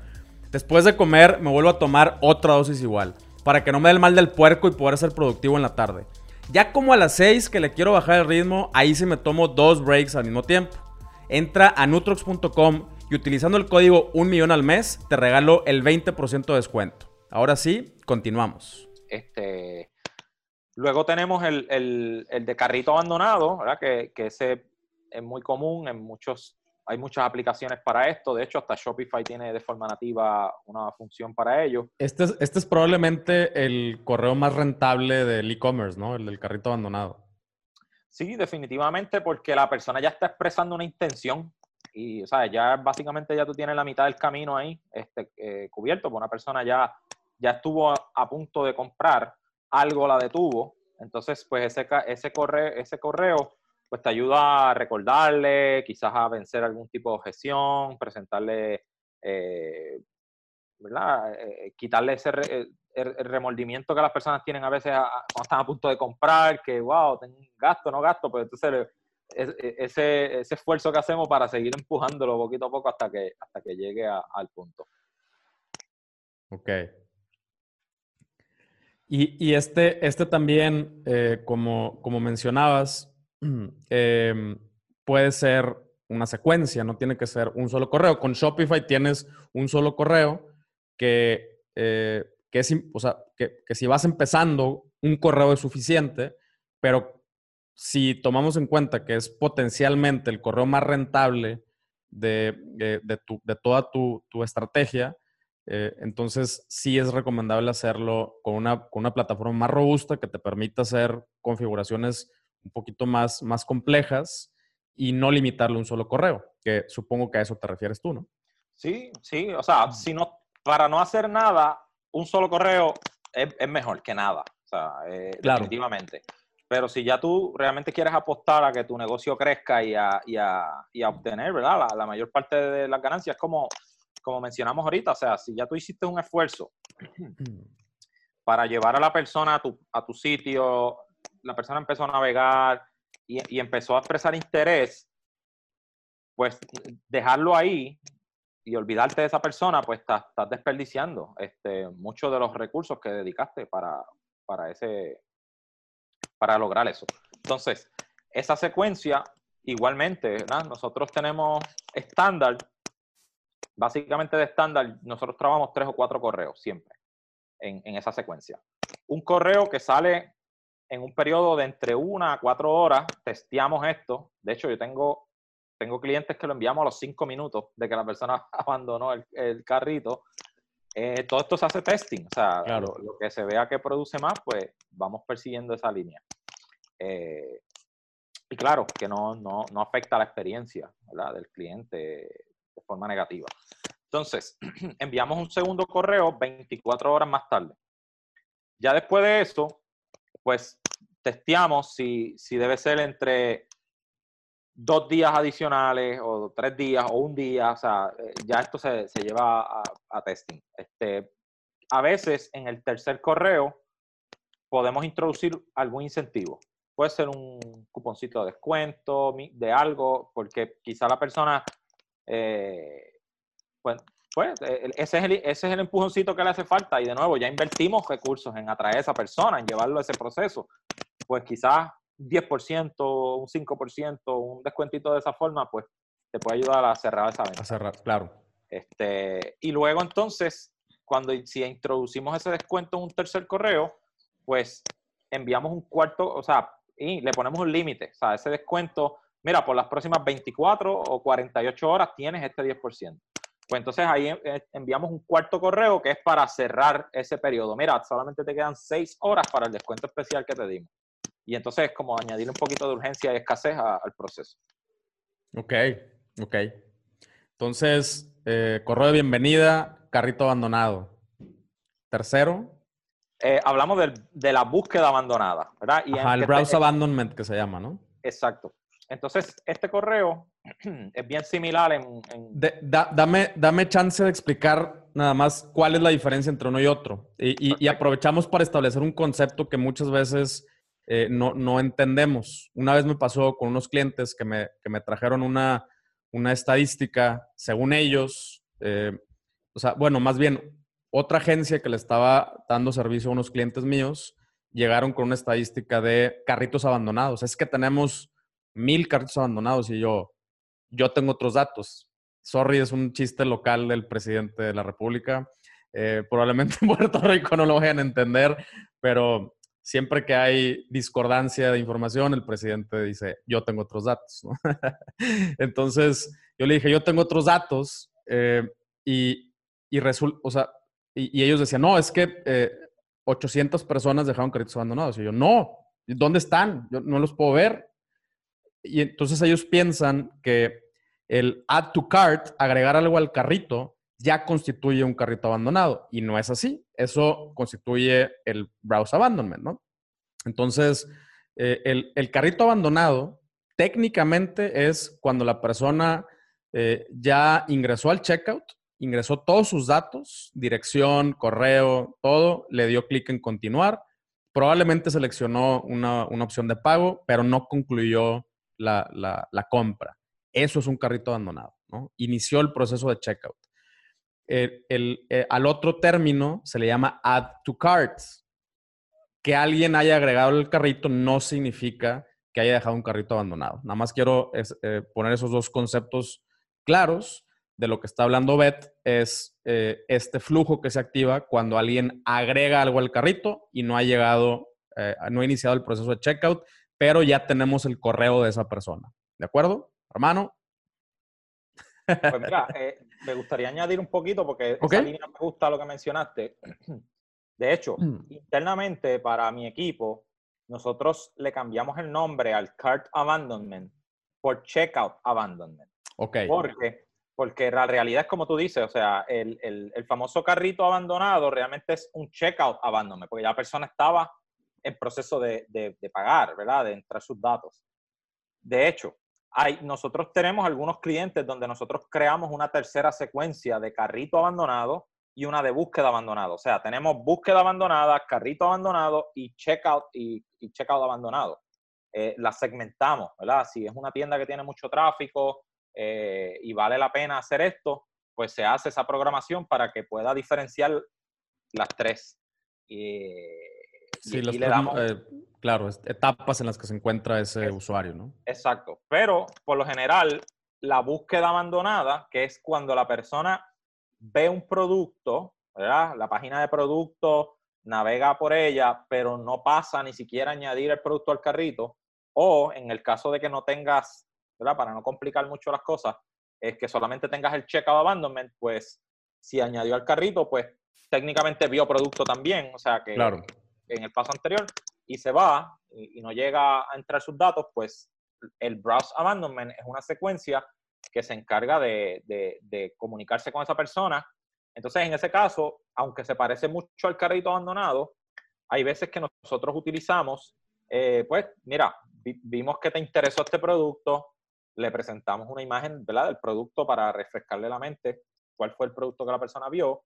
Después de comer me vuelvo a tomar otra dosis igual, para que no me dé el mal del puerco y poder ser productivo en la tarde. Ya como a las 6 que le quiero bajar el ritmo, ahí sí me tomo dos breaks al mismo tiempo. Entra a nutrox.com y utilizando el código 1 millón al mes te regalo el 20% de descuento. Ahora sí, continuamos. Este, Luego tenemos el, el, de carrito abandonado, ¿verdad? Que, que ese es muy común en muchos, hay muchas aplicaciones para esto. De hecho, hasta Shopify tiene de forma nativa una función para ello. Este es, este es probablemente el correo más rentable del e-commerce, ¿no? El del carrito abandonado. Sí, definitivamente, porque la persona ya está expresando una intención y, sea, ya básicamente ya tú tienes la mitad del camino ahí este, eh, cubierto, porque una persona ya, ya estuvo a, punto de comprar, algo la detuvo, entonces, pues ese, ese, correo, ese correo pues te ayuda a recordarle, quizás a vencer algún tipo de objeción, presentarle, eh, ¿verdad? Eh, quitarle ese el, remordimiento que las personas tienen a veces cuando están a punto de comprar, que, wow, tengo gasto, no gasto, pues entonces e, ese, ese esfuerzo que hacemos para seguir empujándolo poquito a poco hasta que, hasta que llegue al punto. Ok. Y, y este, este también, eh, como, como mencionabas, Em, puede ser una secuencia, no tiene que ser un solo correo. Con Shopify tienes un solo correo que, eh, que es, o sea, que, si vas empezando, un correo es suficiente, pero si tomamos en cuenta que es potencialmente el correo más rentable de, de, toda tu, estrategia, eh, entonces sí es recomendable hacerlo con una, con una plataforma más robusta que te permita hacer configuraciones un poquito más, más complejas y no limitarle un solo correo, que supongo que a eso te refieres tú, ¿no? Sí, sí, o sea, si no, para no hacer nada, un solo correo es, mejor que nada, o sea, eh, definitivamente. Pero si ya tú realmente quieres apostar a que tu negocio crezca y a, y a, obtener, ¿verdad? La, mayor parte de las ganancias, como, como mencionamos ahorita, o sea, si ya tú hiciste un esfuerzo para llevar a la persona a tu, a tu sitio, la persona empezó a navegar y, empezó a expresar interés, pues dejarlo ahí y olvidarte de esa persona, pues estás, desperdiciando este, muchos de los recursos que dedicaste para, para, ese, para lograr eso. Entonces, esa secuencia, igualmente, nosotros tenemos estándar, básicamente de estándar, nosotros trabajamos tres o cuatro correos siempre en, en esa secuencia. Un correo que sale en un periodo de entre una a cuatro horas, testeamos esto. De hecho, yo tengo, tengo clientes que lo enviamos a los cinco minutos de que la persona (laughs) abandonó el, carrito. Eh, todo esto se hace testing, o sea, lo, que se vea que produce más, pues vamos persiguiendo esa línea. Eh, y claro, que no, no, no afecta la experiencia del cliente de forma negativa. Entonces, (clears throat) enviamos un segundo correo 24 horas más tarde. Ya después de eso, pues testeamos si, si debe ser entre dos días adicionales o tres días o un día, o sea, eh, ya esto se, lleva a, testing. Este, a veces en el tercer correo podemos introducir algún incentivo. Puede ser un cuponcito de descuento, de algo, porque quizá la persona, eh, pues, pues eh, ese es, el, ese es el empujoncito que le hace falta y de nuevo ya invertimos recursos en atraer a esa persona, en llevarlo a ese proceso. Pues quizás 10%, un 5%, un descuentito de esa forma, pues te puede ayudar a cerrar esa venta. A cerrar, claro. Este, y luego entonces, cuando si introducimos ese descuento en un tercer correo, pues enviamos un cuarto, o sea, y le ponemos un límite. O sea, ese descuento, mira, por las próximas 24 o 48 horas tienes este 10%. Pues entonces ahí eh, enviamos un cuarto correo que es para cerrar ese periodo. Mira, solamente te quedan seis horas para el descuento especial que te dimos. Y entonces es como añadir un poquito de urgencia y escasez al proceso. Ok, ok. Entonces, eh, correo de bienvenida, carrito abandonado. Tercero. Eh, hablamos de la búsqueda abandonada, ¿verdad? Y el browse abandonment que se llama, ¿no? Exacto. Entonces, este correo (clears throat) es bien similar en... dame, dame chance de explicar nada más cuál es la diferencia entre uno y otro. Y, aprovechamos para establecer un concepto que muchas veces eh, no, entendemos. Una vez me pasó con unos clientes que me, trajeron una, estadística, según ellos, eh, o sea, bueno, más bien, otra agencia que le estaba dando servicio a unos clientes míos, llegaron con una estadística de carritos abandonados. Es que tenemos mil carritos abandonados y yo, yo tengo otros datos. Sorry, es un chiste local del presidente de la República. Eh, probablemente (laughs) en Puerto Rico no lo vayan a entender, pero siempre que hay discordancia de información, el presidente dice, yo tengo otros datos. (laughs) Entonces, yo le dije, yo tengo otros datos eh, y, y resulta, o sea, y, ellos decían, no, es que 800 eh, personas dejaron carritos abandonados. Y yo, no, ¿dónde están? Yo no los puedo ver. Y entonces ellos piensan que el add to cart, agregar algo al carrito, ya constituye un carrito abandonado. Y no es así. Eso constituye el browse abandonment, ¿no? Entonces, eh, el, carrito abandonado técnicamente es cuando la persona eh, ya ingresó al checkout, ingresó todos sus datos, dirección, correo, todo, le dio clic en continuar. Probablemente seleccionó una, opción de pago, pero no concluyó la, compra. Eso es un carrito abandonado, ¿no? Inició el proceso de checkout. Eh, al otro término se le llama add to carts. Que alguien haya agregado el carrito no significa que haya dejado un carrito abandonado. Nada más quiero eh, poner esos dos conceptos claros de lo que está hablando Beth es eh, este flujo que se activa cuando alguien agrega algo al carrito y no ha llegado, no ha iniciado el proceso de checkout, pero ya tenemos el correo de esa persona. ¿De acuerdo, hermano? Pues mira, eh, me gustaría añadir un poquito porque esa línea me gusta lo que mencionaste. (clears throat) De hecho, mm. internamente para mi equipo, nosotros le cambiamos el nombre al Cart Abandonment por Checkout Abandonment. Ok. Porque, porque la realidad es como tú dices, o sea, el, el, famoso carrito abandonado realmente es un Checkout Abandonment, porque ya la persona estaba en proceso de, de, de pagar, ¿verdad? De entrar sus datos. De hecho, nosotros tenemos algunos clientes donde nosotros creamos una tercera secuencia de carrito abandonado y una de búsqueda abandonado. O sea, tenemos búsqueda abandonada, carrito abandonado y checkout y, checkout abandonado. Eh, las segmentamos, ¿verdad? Si es una tienda que tiene mucho tráfico eh, y vale la pena hacer esto, pues se hace esa programación para que pueda diferenciar las tres. Sí, y, le damos... Claro, etapas en las que se encuentra ese usuario, ¿no? Exacto. Pero por lo general, la búsqueda abandonada, que es cuando la persona ve un producto, ¿verdad? La página de producto navega por ella, pero no pasa ni siquiera añadir el producto al carrito. O en el caso de que no tengas, ¿verdad? Para no complicar mucho las cosas, es que solamente tengas el checkout abandonment, pues si añadió al carrito, pues técnicamente vio producto también. O sea que claro en el paso anterior y se va y, no llega a entrar sus datos, pues el browse abandonment es una secuencia que se encarga de, de, comunicarse con esa persona. Entonces, en ese caso, aunque se parece mucho al carrito abandonado, hay veces que nosotros utilizamos, eh, pues, mira, vimos que te interesó este producto, le presentamos una imagen ¿verdad? del producto para refrescarle la mente cuál fue el producto que la persona vio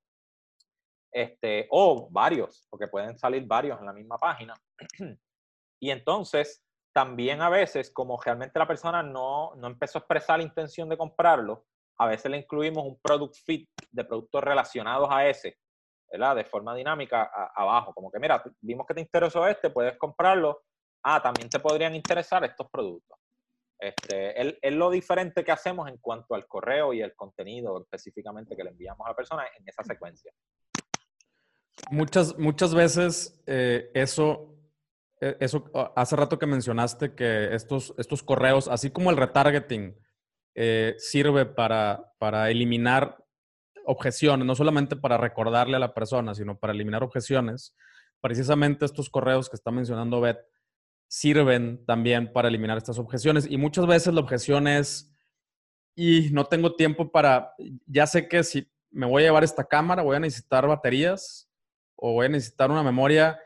este, o varios, porque pueden salir varios en la misma página. (clears throat) y entonces, también a veces, como realmente la persona no, no empezó a expresar la intención de comprarlo, a veces le incluimos un product fit de productos relacionados a ese, ¿verdad? De forma dinámica abajo, como que mira, vimos que te interesó este, puedes comprarlo. Ah, también te podrían interesar estos productos. Este, es, lo diferente que hacemos en cuanto al correo y el contenido específicamente que le enviamos a la persona en esa secuencia. Muchas, muchas veces eh, eso, eh, eso, ah, hace rato que mencionaste que estos, estos correos, así como el retargeting, eh, sirve para, para eliminar objeciones, no solamente para recordarle a la persona, sino para eliminar objeciones. Precisamente estos correos que está mencionando Beth sirven también para eliminar estas objeciones. Y muchas veces la objeción es, y no tengo tiempo para, ya sé que si me voy a llevar esta cámara, voy a necesitar baterías, o voy a necesitar una memoria,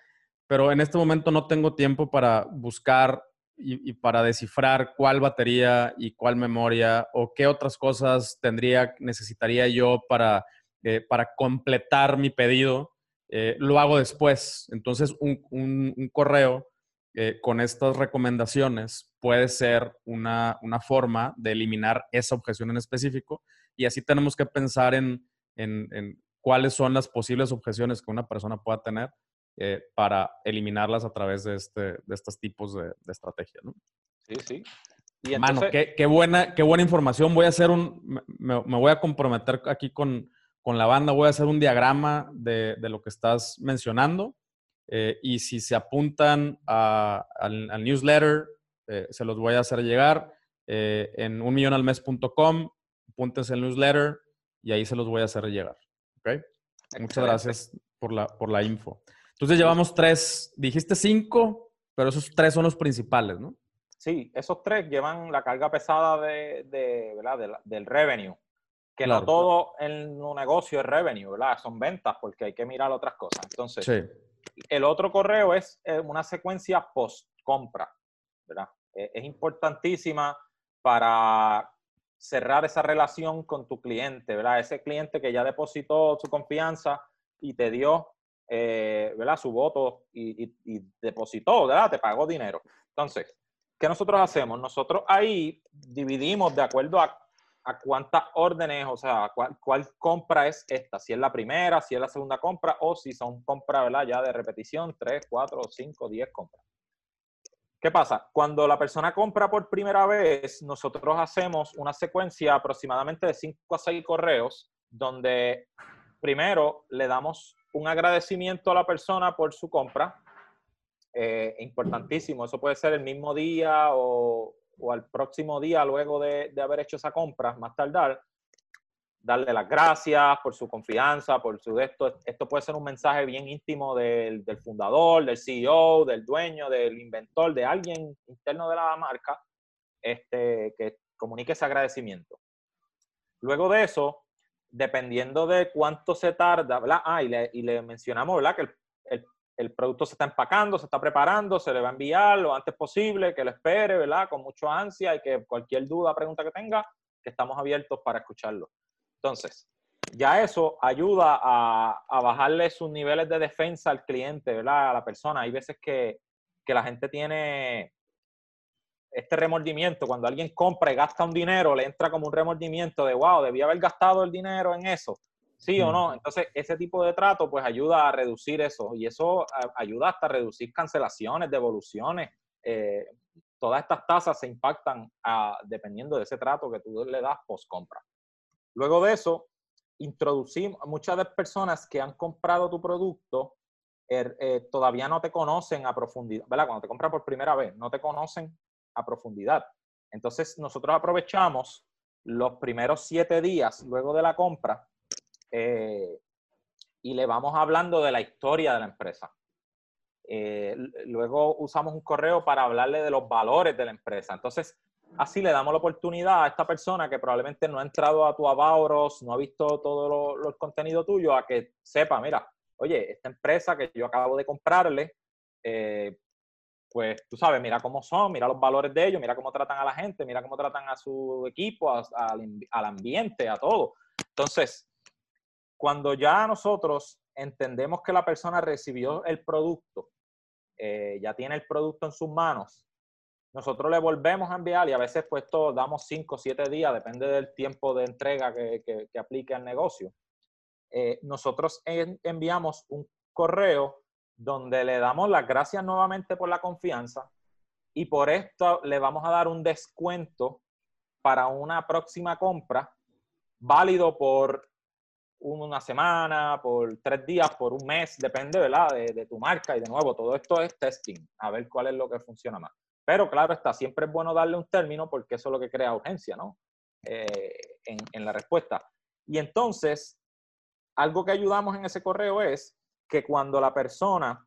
pero en este momento no tengo tiempo para buscar y, para descifrar cuál batería y cuál memoria o qué otras cosas tendría, necesitaría yo para, eh, para completar mi pedido. Eh, lo hago después. Entonces, un, correo eh, con estas recomendaciones puede ser una, forma de eliminar esa objeción en específico y así tenemos que pensar en, en cuáles son las posibles objeciones que una persona pueda tener eh, para eliminarlas a través de, este, de estos tipos de, de estrategias. ¿no? Sí, sí. Y Mano, qué, qué, buena, qué buena información. Voy a hacer un, me, me voy a comprometer aquí con, con, la banda, voy a hacer un diagrama de, de lo que estás mencionando. Eh, y si se apuntan al, newsletter, eh, se los voy a hacer llegar eh, en unmillonalmes.com, apúntense el newsletter y ahí se los voy a hacer llegar. ¿Ok? Muchas gracias por la, por la info. Entonces llevamos tres, dijiste cinco, pero esos tres son los principales, ¿no? Sí, esos tres llevan la carga pesada de, del revenue, que no todo en un negocio es revenue, ¿verdad? Son ventas porque hay que mirar otras cosas. Entonces, el otro correo es una secuencia post-compra, ¿verdad? Eh, es importantísima para cerrar esa relación con tu cliente, ¿verdad? Ese cliente que ya depositó su confianza y te dio, eh, ¿verdad? Su voto y, depositó, ¿verdad? Te pagó dinero. Entonces, ¿qué nosotros hacemos? Nosotros ahí dividimos de acuerdo a, a cuántas órdenes, o sea, cuál, cuál, compra es esta, si es la primera, si es la segunda compra o si son compras, ¿verdad? Ya de repetición, tres, cuatro, cinco, diez compras. ¿Qué pasa? Cuando la persona compra por primera vez, nosotros hacemos una secuencia aproximadamente de 5 a 6 correos donde primero le damos un agradecimiento a la persona por su compra. Eh, importantísimo, eso puede ser el mismo día o, al próximo día luego de, de, haber hecho esa compra, más tardar darle las gracias por su confianza, por su esto. Esto puede ser un mensaje bien íntimo del, del, fundador, del CEO, del dueño, del inventor, de alguien interno de la marca, este, que comunique ese agradecimiento. Luego de eso, dependiendo de cuánto se tarda, ¿verdad? Ah, y le, y le mencionamos, ¿verdad? Que el, el, el, producto se está empacando, se está preparando, se le va a enviar lo antes posible, que lo espere, ¿verdad? Con mucho ansia y que cualquier duda, pregunta que tenga, que estamos abiertos para escucharlo. Entonces, ya eso ayuda a, bajarle sus niveles de defensa al cliente, ¿verdad? A la persona. Hay veces que, la gente tiene este remordimiento. Cuando alguien compra y gasta un dinero, le entra como un remordimiento de, wow, debía haber gastado el dinero en eso. ¿Sí o no? Entonces, ese tipo de trato pues ayuda a reducir eso y eso ayuda hasta a reducir cancelaciones, devoluciones. Eh, todas estas tasas se impactan dependiendo de ese trato que tú le das post compra. Luego de eso, introducimos, muchas de las personas que han comprado tu producto er, eh, todavía no te conocen a profundidad, ¿verdad? Cuando te compran por primera vez, no te conocen a profundidad. Entonces, nosotros aprovechamos los primeros siete días luego de la compra eh, y le vamos hablando de la historia de la empresa. Eh, luego usamos un correo para hablarle de los valores de la empresa. Entonces, así le damos la oportunidad a esta persona que probablemente no ha entrado a tu Avauros, no ha visto todo lo, el contenido tuyo, a que sepa, mira, oye, esta empresa que yo acabo de comprarle, eh, pues tú sabes, mira cómo son, mira los valores de ellos, mira cómo tratan a la gente, mira cómo tratan a su equipo, al ambiente, a todo. Entonces, cuando ya nosotros entendemos que la persona recibió el producto, eh, ya tiene el producto en sus manos, nosotros le volvemos a enviar y a veces pues damos 5 o 7 días, depende del tiempo de entrega que, que, aplique al negocio. Eh, nosotros enviamos un correo donde le damos las gracias nuevamente por la confianza y por esto le vamos a dar un descuento para una próxima compra válido por una semana, por tres días, por un mes, depende ¿verdad? De, de tu marca y de nuevo, todo esto es testing, a ver cuál es lo que funciona más. Pero claro está, siempre es bueno darle un término porque eso es lo que crea urgencia, ¿no? Eh, en, la respuesta. Y entonces, algo que ayudamos en ese correo es que cuando la persona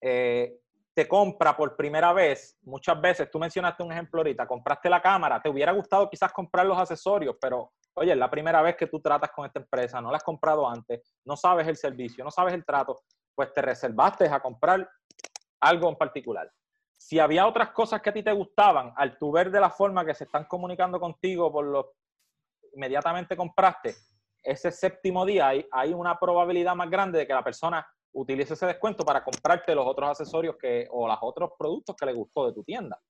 eh, te compra por primera vez, muchas veces, tú mencionaste un ejemplo ahorita, compraste la cámara, te hubiera gustado quizás comprar los accesorios, pero oye, es la primera vez que tú tratas con esta empresa, no la has comprado antes, no sabes el servicio, no sabes el trato, pues te reservaste a comprar algo en particular si había otras cosas que a ti te gustaban, al tu ver de la forma que se están comunicando contigo por lo inmediatamente compraste, ese séptimo día hay, hay una probabilidad más grande de que la persona utilice ese descuento para comprarte los otros accesorios que, o los otros productos que le gustó de tu tienda.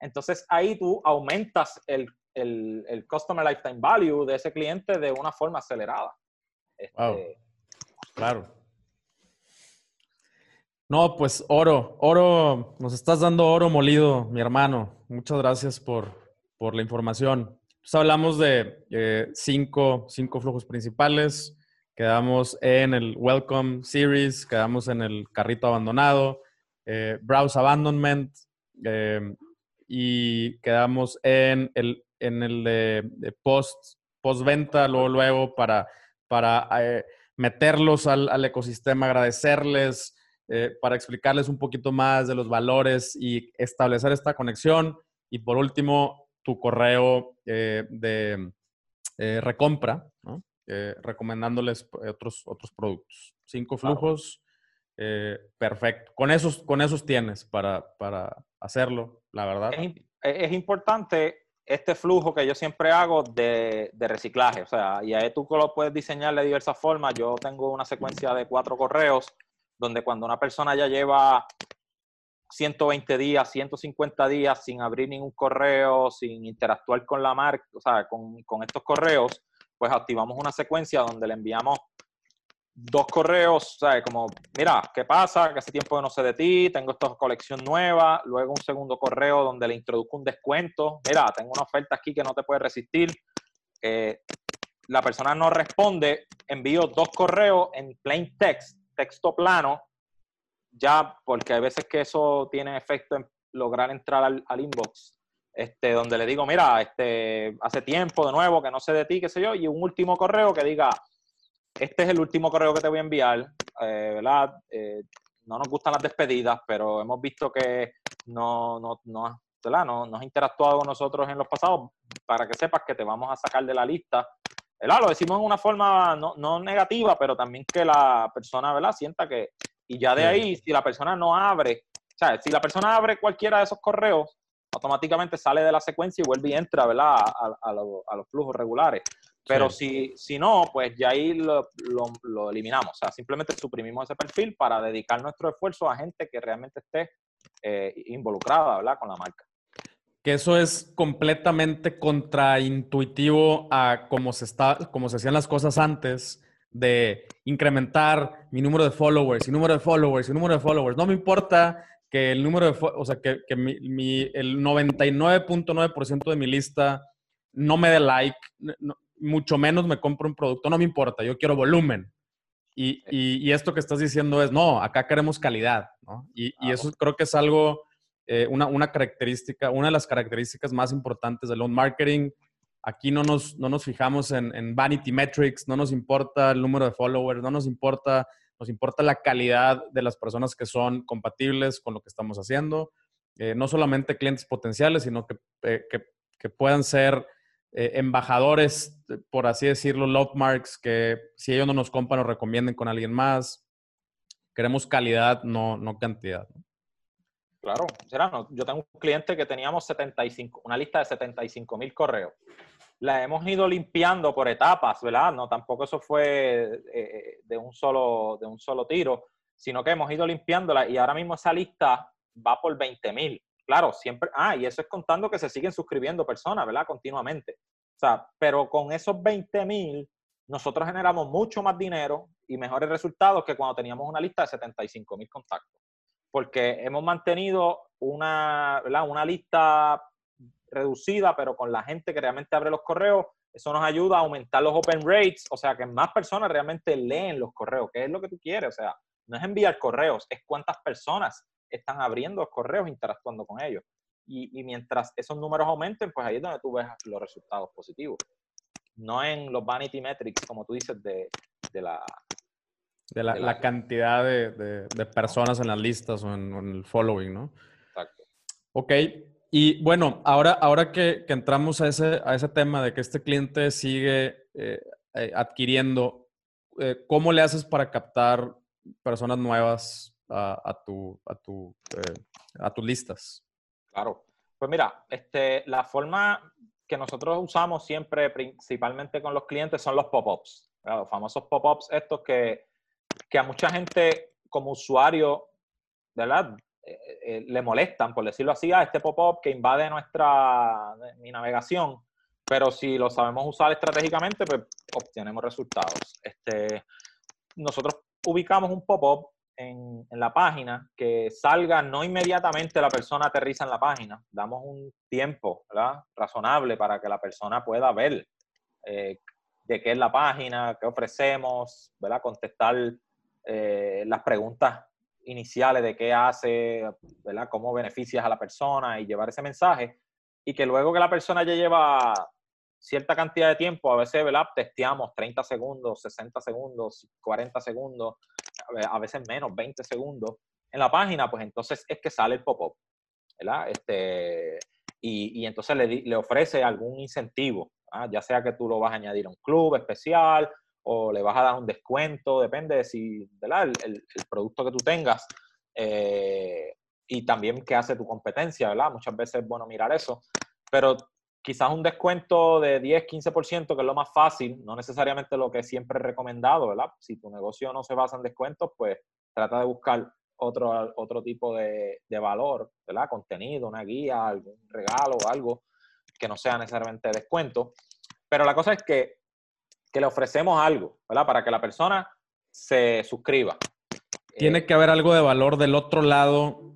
Entonces ahí tú aumentas el, el, el Customer Lifetime Value de ese cliente de una forma acelerada. Este, claro. No, pues oro, oro, nos estás dando oro molido, mi hermano. Muchas gracias por, por la información. Pues hablamos de eh, cinco, cinco, flujos principales. quedamos en el Welcome Series, quedamos en el carrito abandonado, eh, Browse Abandonment eh, y quedamos en el, en el de, post, postventa, luego, luego para, para meterlos al, al, ecosistema, agradecerles, para explicarles un poquito más de los valores y establecer esta conexión. Y por último, tu correo de recompra, ¿no? Eh, recomendándoles otros, otros productos. Cinco flujos, eh, perfecto. Con esos, con esos tienes para, para hacerlo, la verdad. Es, importante este flujo que yo siempre hago de, de, reciclaje. O sea, y ahí tú lo puedes diseñar de diversas formas. Yo tengo una secuencia de cuatro correos donde cuando una persona ya lleva 120 días, 150 días sin abrir ningún correo, sin interactuar con la marca, o sea, con, estos correos, pues activamos una secuencia donde le enviamos dos correos, ¿sabes? Como, mira, ¿qué pasa? Que hace tiempo que no sé de ti, tengo esta colección nueva, luego un segundo correo donde le introduzco un descuento, mira, tengo una oferta aquí que no te puede resistir. Eh, la persona no responde, envío dos correos en plain text, texto plano, ya porque hay veces que eso tiene efecto en lograr entrar al inbox este, donde le digo, mira, este, hace tiempo de nuevo que no sé de ti, qué sé yo, y un último correo que diga, este es el último correo que te voy a enviar, eh, ¿verdad? Eh, no nos gustan las despedidas, pero hemos visto que no, no, no, ¿verdad? no, no has interactuado con nosotros en los pasados para que sepas que te vamos a sacar de la lista. ¿Verdad? Lo decimos en una forma no, no negativa, pero también que la persona ¿verdad? sienta que, y ya de ahí, si la persona no abre, o sea, si la persona abre cualquiera de esos correos, automáticamente sale de la secuencia y vuelve y entra, ¿verdad? A, los flujos regulares. Pero si, si no, pues ya ahí lo, eliminamos. O sea, simplemente suprimimos ese perfil para dedicar nuestro esfuerzo a gente que realmente esté eh, involucrada, ¿verdad? Con la marca. Que eso es completamente contraintuitivo a cómo se, está, cómo se hacían las cosas antes de incrementar mi número de followers, y número de followers, y número de followers. No me importa que el número de, o sea, que, que mi, el 99.9% de mi lista no me dé like, mucho menos me compro un producto, no me importa, yo quiero volumen. Y, y, esto que estás diciendo es, no, acá queremos calidad, ¿no? Y, y eso creo que es algo, eh, una, característica, una de las características más importantes del loan marketing. Aquí no nos, no nos fijamos en, vanity metrics, no nos importa el número de followers, no nos importa nos importa la calidad de las personas que son compatibles con lo que estamos haciendo, eh, no solamente clientes potenciales, sino que, eh, que, puedan ser embajadores, por así decirlo, love marks, que si ellos no nos compran, nos recomienden con alguien más. Queremos calidad, no, no cantidad. Claro, yo tengo un cliente que teníamos 75, una lista de 75 mil correos la hemos ido limpiando por etapas, ¿verdad? No, tampoco eso fue eh, de, un solo, de un solo tiro, sino que hemos ido limpiándola y ahora mismo esa lista va por 20 mil. Claro, siempre, ah, y eso es contando que se siguen suscribiendo personas, ¿verdad? Continuamente. O sea, pero con esos 20 mil, nosotros generamos mucho más dinero y mejores resultados que cuando teníamos una lista de 75 mil contactos. Porque hemos mantenido una, una lista reducida, pero con la gente que realmente abre los correos, eso nos ayuda a aumentar los open rates, o sea, que más personas realmente leen los correos, que es lo que tú quieres, o sea, no es enviar correos, es cuántas personas están abriendo los correos, interactuando con ellos. Y, mientras esos números aumenten, pues ahí es donde tú ves los resultados positivos. No en los vanity metrics, como tú dices, de, la... De la, cantidad de, personas en las listas o en, en el following, ¿no? Exacto. Ok, y bueno, ahora, ahora que, entramos a ese, a ese tema de que este cliente sigue eh, eh, adquiriendo, eh, ¿cómo le haces para captar personas nuevas a, tu, a, tu, a tus listas? Claro. Pues mira, este, la forma que nosotros usamos siempre, principalmente con los clientes, son los pop-ups. Los famosos pop-ups estos que, que a mucha gente como usuario, ¿verdad? Eh, eh, le molestan, por decirlo así, a este pop-up que invade nuestra mi navegación. Pero si lo sabemos usar estratégicamente, pues obtenemos resultados. Este, nosotros ubicamos un pop-up en, en, la página que salga no inmediatamente la persona aterriza en la página. Damos un tiempo ¿verdad? razonable para que la persona pueda ver eh, de qué es la página, qué ofrecemos, ¿verdad? Contestar eh, las preguntas iniciales de qué hace, ¿verdad? Cómo beneficias a la persona y llevar ese mensaje. Y que luego que la persona ya lleva cierta cantidad de tiempo, a veces, ¿verdad? Testeamos 30 segundos, 60 segundos, 40 segundos, a veces menos, 20 segundos en la página, pues entonces es que sale el pop-up, ¿verdad? Este, y, y entonces le, le, ofrece algún incentivo, ¿ah? ya sea que tú lo vas a añadir a un club especial o le vas a dar un descuento, depende de si. El, producto que tú tengas. Eh, y también qué hace tu competencia, ¿verdad? Muchas veces es bueno mirar eso. Pero quizás un descuento de 10, 15%, que es lo más fácil, no necesariamente lo que siempre he recomendado. Si tu negocio no se basa en descuentos, pues trata de buscar otro, otro tipo de, valor, ¿verdad? Contenido, una guía, algún regalo algo que no sea necesariamente descuento. Pero la cosa es que, que le ofrecemos algo, ¿verdad? Para que la persona se suscriba. Tiene eh, que haber algo de valor del otro lado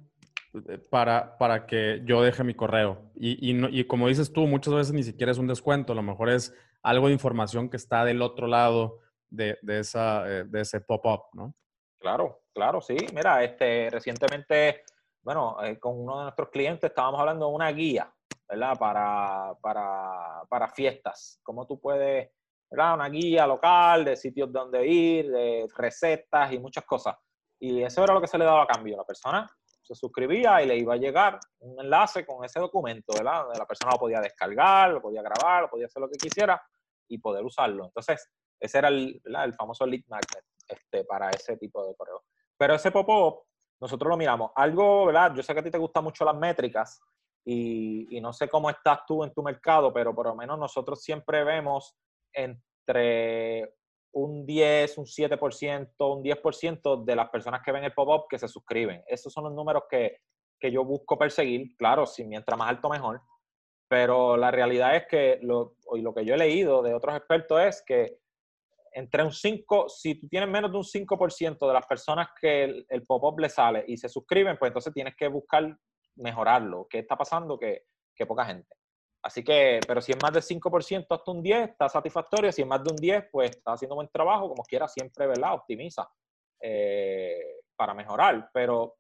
eh, para, para que yo deje mi correo. Y, y, y, como dices tú, muchas veces ni siquiera es un descuento, a lo mejor es algo de información que está del otro lado de, de, esa, eh, de ese pop-up, ¿no? Claro, claro, sí. Mira, este, recientemente, bueno, eh, con uno de nuestros clientes estábamos hablando de una guía, ¿verdad? Para, para, para fiestas. Cómo tú puedes, Una guía local de sitios donde ir, de recetas y muchas cosas. Y eso era lo que se le daba a cambio. La persona se suscribía y le iba a llegar un enlace con ese documento, ¿verdad? Donde la persona lo podía descargar, lo podía grabar, lo podía hacer lo que quisiera y poder usarlo. Entonces, ese era el, el famoso lead magnet este, para ese tipo de correo. Pero ese pop-up, nosotros lo miramos. Algo, ¿verdad? Yo sé que a ti te gustan mucho las métricas y, y no sé cómo estás tú en tu mercado, pero por lo menos nosotros siempre vemos entre un 10, un 7%, un 10% de las personas que ven el pop-up que se suscriben. Esos son los números que, que yo busco perseguir. Claro, si mientras más alto, mejor. Pero la realidad es que lo, lo que yo he leído de otros expertos es que entre un 5, si tú tienes menos de un 5% de las personas que el, pop-up le sale y se suscriben, pues entonces tienes que buscar mejorarlo. ¿Qué está pasando? Que, que poca gente. Así que, pero si es más del 5% hasta un 10, está satisfactorio. Si es más de un 10, pues está haciendo buen trabajo. Como quiera, siempre, ¿verdad? Optimiza eh, para mejorar. Pero,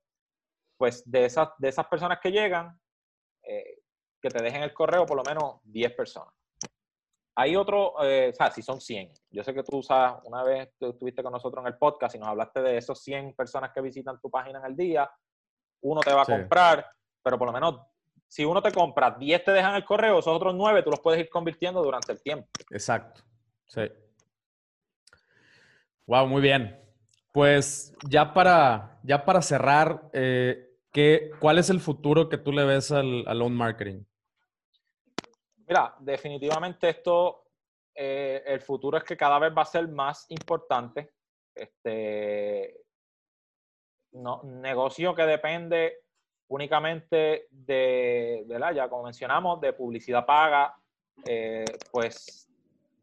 pues, de esas, de esas personas que llegan, eh, que te dejen el correo por lo menos 10 personas. Hay otro, eh, o sea, si son 100. Yo sé que tú usas, una vez tú estuviste con nosotros en el podcast y nos hablaste de esos 100 personas que visitan tu página en el día, uno te va a comprar, pero por lo menos si uno te compra, 10 te dejan el correo, esos otros 9 tú los puedes ir convirtiendo durante el tiempo. Exacto. Sí. Wow, muy bien. Pues ya para, ya para cerrar, eh, ¿qué, ¿cuál es el futuro que tú le ves al, al loan marketing? Mira, definitivamente esto, eh, el futuro es que cada vez va a ser más importante. Este no, negocio que depende únicamente de, ¿verdad? Ya como mencionamos, de publicidad paga, eh, pues,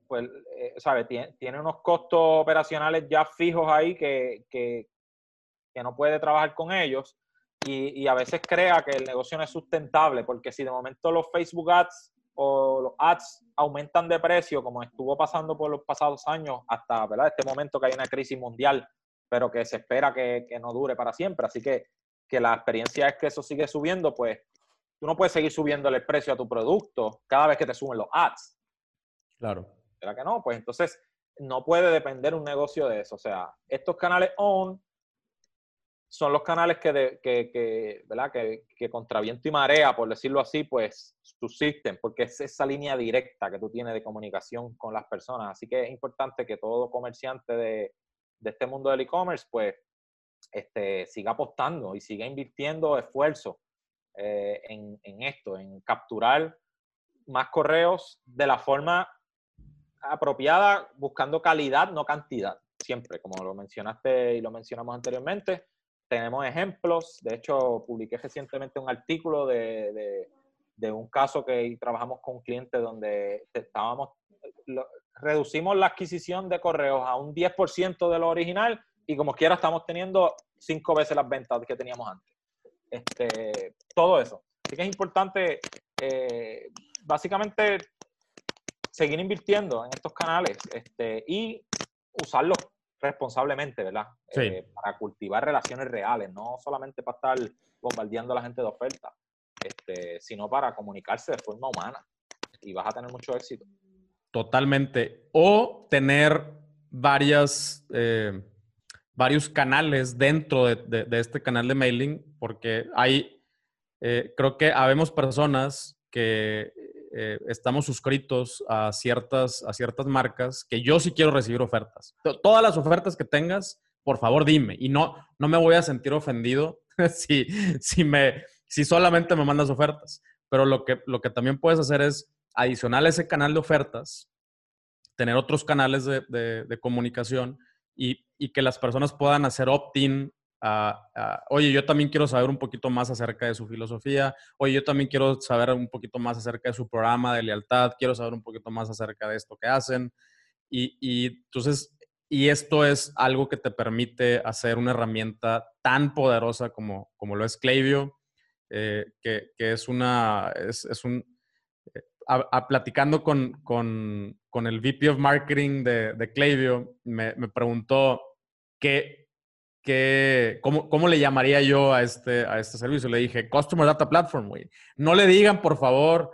pues eh, ¿sabe? Tiene, unos costos operacionales ya fijos ahí que, que, no puede trabajar con ellos y, a veces crea que el negocio no es sustentable, porque si de momento los Facebook Ads o los ads aumentan de precio, como estuvo pasando por los pasados años, hasta ¿verdad? este momento que hay una crisis mundial, pero que se espera que, no dure para siempre. Así que, que la experiencia es que eso sigue subiendo, pues tú no puedes seguir subiendo el precio a tu producto cada vez que te suben los ads. Claro. ¿Verdad que no? Pues entonces no puede depender un negocio de eso. O sea, estos canales on son los canales que, de, que, que, ¿verdad? Que, que, contra viento y marea, por decirlo así, pues subsisten, porque es esa línea directa que tú tienes de comunicación con las personas. Así que es importante que todo comerciante de, de este mundo del e-commerce, pues, este, siga apostando y siga invirtiendo esfuerzo eh, en, esto, en capturar más correos de la forma apropiada, buscando calidad, no cantidad. Siempre, como lo mencionaste y lo mencionamos anteriormente, tenemos ejemplos. De hecho, publiqué recientemente un artículo de, de, un caso que trabajamos con un cliente donde estábamos, reducimos la adquisición de correos a un 10% de lo original y como quiera estamos teniendo cinco veces las ventas que teníamos antes. Este, todo eso. Así que es importante, eh, básicamente, seguir invirtiendo en estos canales este, y usarlos responsablemente, ¿verdad? Sí. Eh, para cultivar relaciones reales, no solamente para estar bombardeando a la gente de ofertas, este, sino para comunicarse de forma humana. Y vas a tener mucho éxito. Totalmente. O tener varias, eh, varios canales dentro de, este canal de mailing, porque hay, eh, creo que habemos personas que eh, estamos suscritos a ciertas, a ciertas marcas que yo sí quiero recibir ofertas. To- Todas las ofertas que tengas, por favor dime. Y no, no me voy a sentir ofendido (laughs) si, si, me, si solamente me mandas ofertas. Pero lo que, lo que también puedes hacer es, adicional a ese canal de ofertas, tener otros canales de comunicación y, y que las personas puedan hacer opt-in a, a, oye, yo también quiero saber un poquito más acerca de su filosofía, oye, yo también quiero saber un poquito más acerca de su programa de lealtad, quiero saber un poquito más acerca de esto que hacen. Y, y entonces, y esto es algo que te permite hacer una herramienta tan poderosa como, como lo es Klaviyo, eh, que, que es una, es, es un, eh, a- platicando con, con, con el VP of Marketing de, de me, me preguntó qué, qué, cómo, cómo le llamaría yo a este, a este servicio. Le dije, Customer Data Platform. No le digan, por favor,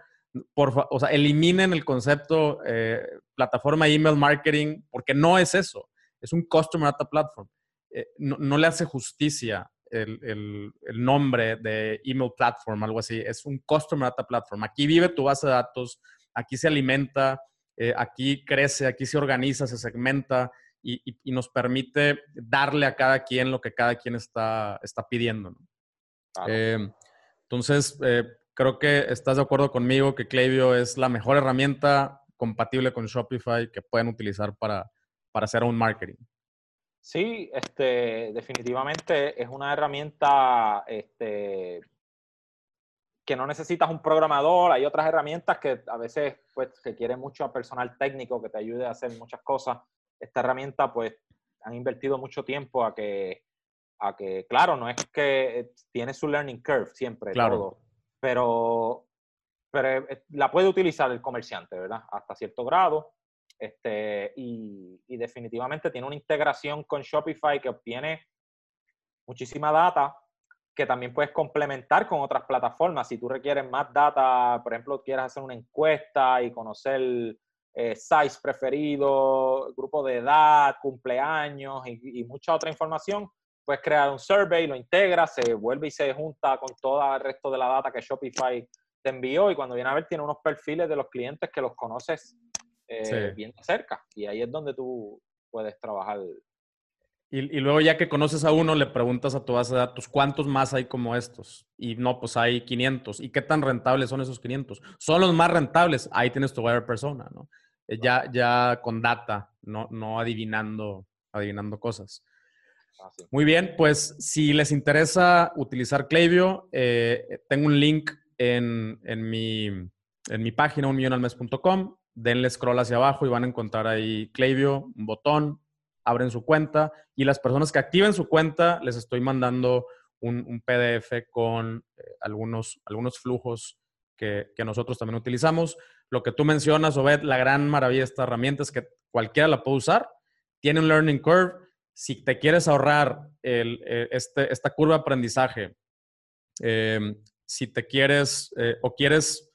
por, o sea, eliminen el concepto eh, plataforma email marketing, porque no es eso. Es un Customer Data Platform. Eh, no, no le hace justicia el, el- el nombre de email platform, algo así. Es un Customer Data Platform. Aquí vive tu base de datos, aquí se alimenta, eh, aquí crece, aquí se organiza, se segmenta y, y- y nos permite darle a cada quien lo que cada quien está, está pidiendo. ¿no? Claro. Eh, entonces, eh, creo que estás de acuerdo conmigo que Klaviyo es la mejor herramienta compatible con Shopify que pueden utilizar para, para hacer un marketing. Sí, este, definitivamente es una herramienta este, que no necesitas un programador. Hay otras herramientas que a veces pues, requieren mucho personal técnico que te ayude a hacer muchas cosas. Esta herramienta, pues, han invertido mucho tiempo a que, a que claro, no es que tiene su learning curve siempre, Claro. todo, pero, pero eh, la puede utilizar el comerciante, ¿verdad? Hasta cierto grado. Este, y, y definitivamente tiene una integración con Shopify que obtiene muchísima data que también puedes complementar con otras plataformas. Si tú requieres más data, por ejemplo, quieres hacer una encuesta y conocer eh, size preferido, grupo de edad, cumpleaños y, y mucha otra información, puedes crear un survey, lo integras, se vuelve y se junta con todo el resto de la data que Shopify te envió y cuando viene a ver tiene unos perfiles de los clientes que los conoces eh, Sí. bien de cerca y ahí es donde tú puedes trabajar. Y, y luego ya que conoces a uno, le preguntas a tu base de datos, ¿cuántos más hay como estos? Y no, pues hay 500. ¿Y qué tan rentables son esos 500? Son los más rentables. Ahí tienes tu buyer persona, ¿no? Eh, Ya, ya con data, no, no adivinando, adivinando cosas. Así. Muy bien, pues si les interesa utilizar Klaviyo, eh, tengo un link en, en mi, en mi página, unmillonalmes.com. Denle scroll hacia abajo y van a encontrar ahí Klaviyo, un botón, abren su cuenta y las personas que activen su cuenta les estoy mandando un, PDF con eh, algunos, algunos flujos que, nosotros también utilizamos. Lo que tú mencionas, Obed, la gran maravilla de esta herramienta es que cualquiera la puede usar. Tiene un learning curve. Si te quieres ahorrar eh, este, esta curva de aprendizaje, eh, si te quieres eh, o quieres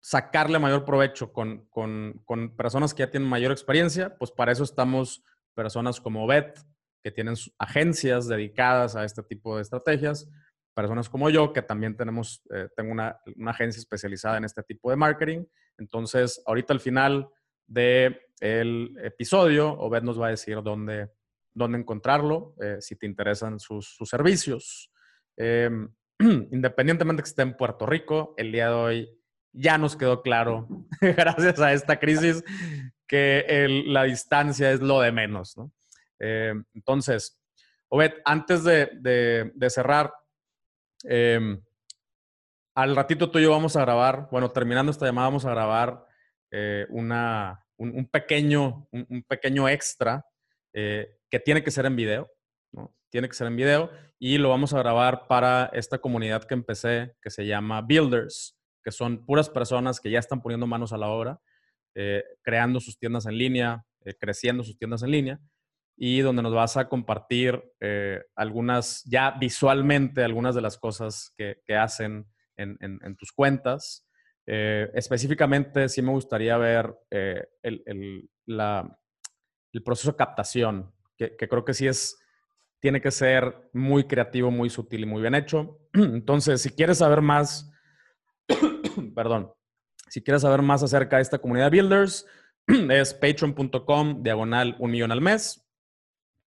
sacarle mayor provecho con, con, con, personas que ya tienen mayor experiencia, pues para eso estamos personas como Bet, que tienen agencias dedicadas a este tipo de estrategias, personas como yo, que también tenemos, eh, tengo una, una, agencia especializada en este tipo de marketing. Entonces, ahorita al final del de episodio, Obed nos va a decir dónde, dónde encontrarlo, eh, si te interesan sus, servicios. Eh, (clears throat) independientemente que esté en Puerto Rico, el día de hoy ya nos quedó claro, (laughs) gracias a esta crisis, que la distancia es lo de menos. ¿no? Eh, entonces, Obed, antes de, de, cerrar, eh, al ratito tú y yo vamos a grabar, bueno, terminando esta llamada vamos a grabar eh, una, un, pequeño, un, pequeño extra eh, que tiene que ser en video. Tiene que ser en video y lo vamos a grabar para esta comunidad que empecé que se llama Builders que son puras personas que ya están poniendo manos a la obra. creando sus tiendas en línea, creciendo sus tiendas en línea y donde nos vas a compartir algunas, ya visualmente, algunas de las cosas que, hacen en, tus cuentas. específicamente, sí me gustaría ver el, proceso de captación, que, que, creo que sí es tiene que ser muy creativo, muy sutil y muy bien hecho. (clears throat) Entonces, si quieres saber más, (coughs) perdón, si quieres saber más acerca de esta comunidad de builders, (coughs) es patreon.com diagonal un millón al mes.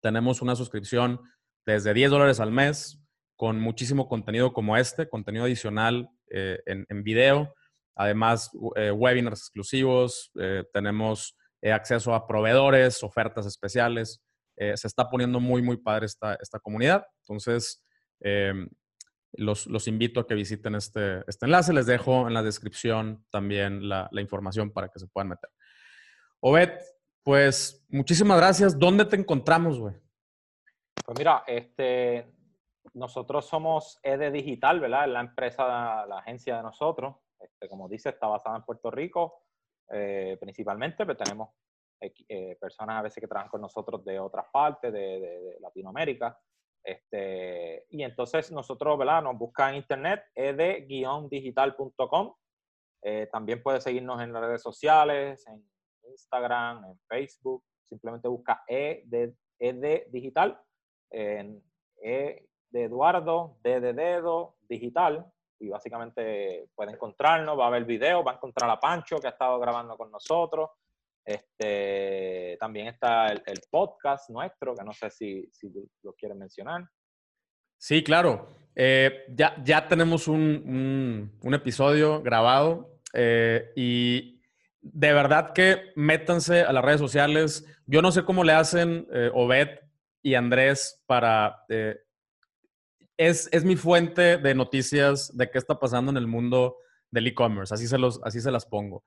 Tenemos una suscripción desde 10 dólares al mes con muchísimo contenido como este, contenido adicional eh, en, video. Además, eh, webinars exclusivos, eh, tenemos acceso a proveedores, ofertas especiales. Eh, se está poniendo muy, muy padre esta, esta comunidad. Entonces, em, los, los, invito a que visiten este, este enlace. Les dejo en la descripción también la, la información para que se puedan meter. Obed, pues muchísimas gracias. ¿Dónde te encontramos, güey? Pues mira, este, nosotros somos ED Digital, ¿verdad? La empresa, la agencia de nosotros. Este, como dice, está basada en Puerto Rico eh, principalmente, pero tenemos eh, personas a veces que trabajan con nosotros de otras partes de, Latinoamérica. Este, y entonces nosotros, ¿verdad? Nos buscan en internet, ed-digital.com. Eh, también puedes seguirnos en las redes sociales, en Instagram, en Facebook. Simplemente busca E de, e Digital, en E de Eduardo, D de Dedo, Digital. Y básicamente puede encontrarnos, va a haber video, va a encontrar a Pancho que ha estado grabando con nosotros. Este, también está el, podcast nuestro, que no sé si, si lo quieres mencionar. Sí, claro. Eh, ya, ya tenemos un, un, episodio grabado eh, y de verdad que métanse a las redes sociales. Yo no sé cómo le hacen eh, Obed y Andrés para... es, es mi fuente de noticias de qué está pasando en el mundo del e-commerce. Así, se los, así se las pongo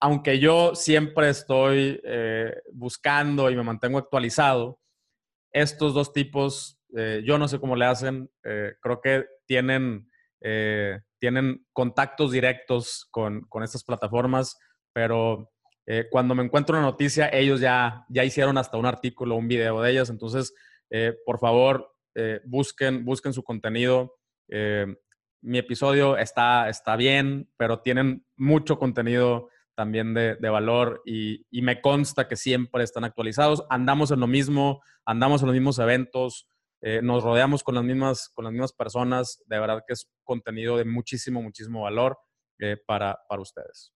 aunque yo siempre estoy eh, buscando y me mantengo actualizado, estos dos tipos, eh, yo no sé cómo le hacen, eh, creo que tienen, tienen contactos directos con, estas plataformas, pero cuando me encuentro una noticia, ellos ya, ya hicieron hasta un artículo, un video de ellas, entonces, por favor, busquen, busquen su contenido. mi episodio está, está bien, pero tienen mucho contenido también de, valor y, me consta que siempre están actualizados. Andamos en lo mismo, andamos en los mismos eventos, eh, nos rodeamos con las, mismas, con las mismas personas. De verdad que es contenido de muchísimo, muchísimo valor eh, para, para ustedes.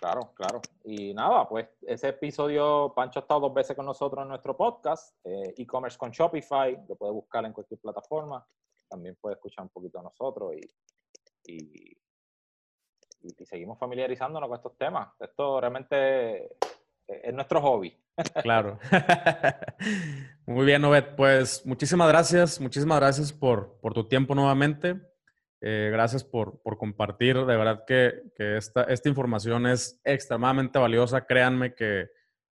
Claro, claro. Y nada, pues ese episodio, Pancho ha estado dos veces con nosotros en nuestro podcast, eh, e-commerce con Shopify, lo puede buscar en cualquier plataforma. También puede escuchar un poquito a nosotros y y, seguimos familiarizándonos con estos temas. Esto realmente es nuestro hobby. (laughs) Claro. (laughs) Muy bien, Obed. Pues muchísimas gracias, muchísimas gracias por, por tu tiempo nuevamente. Eh, gracias por, por, compartir. De verdad que, que esta, esta, información es extremadamente valiosa. Créanme que,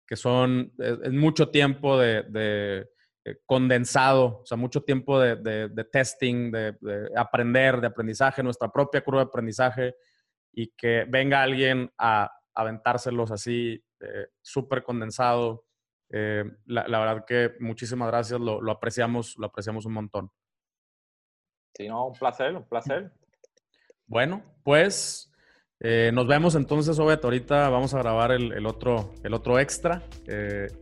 que son, es, mucho tiempo de, de, eh, condensado, o sea, mucho tiempo de, de testing, de, aprender, de aprendizaje, nuestra propia curva de aprendizaje y que venga alguien a aventárselos así, eh, súper condensado. Eh, la, verdad que muchísimas gracias, lo, apreciamos, lo apreciamos un montón. Sí, no, un placer, un placer. Bueno, pues eh, nos vemos entonces, Obet. Ahorita vamos a grabar el, otro, el otro extra.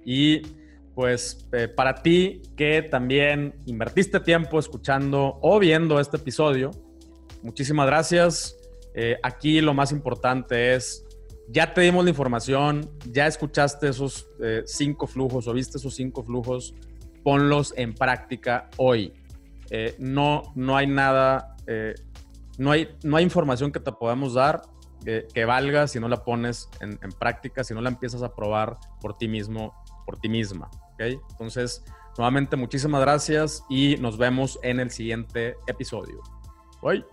y pues para ti que también invertiste tiempo escuchando o viendo este episodio, muchísimas gracias. Eh, aquí lo más importante es, ya te dimos la información, ya escuchaste esos eh, cinco flujos o viste esos cinco flujos, ponlos en práctica hoy. Eh, no, no hay nada, no, hay, no hay información que te podamos dar que valga si no la pones en, en, práctica, si no la empiezas a probar por ti mismo, por ti misma. ¿okay? Entonces, nuevamente muchísimas gracias y nos vemos en el siguiente episodio. Bye.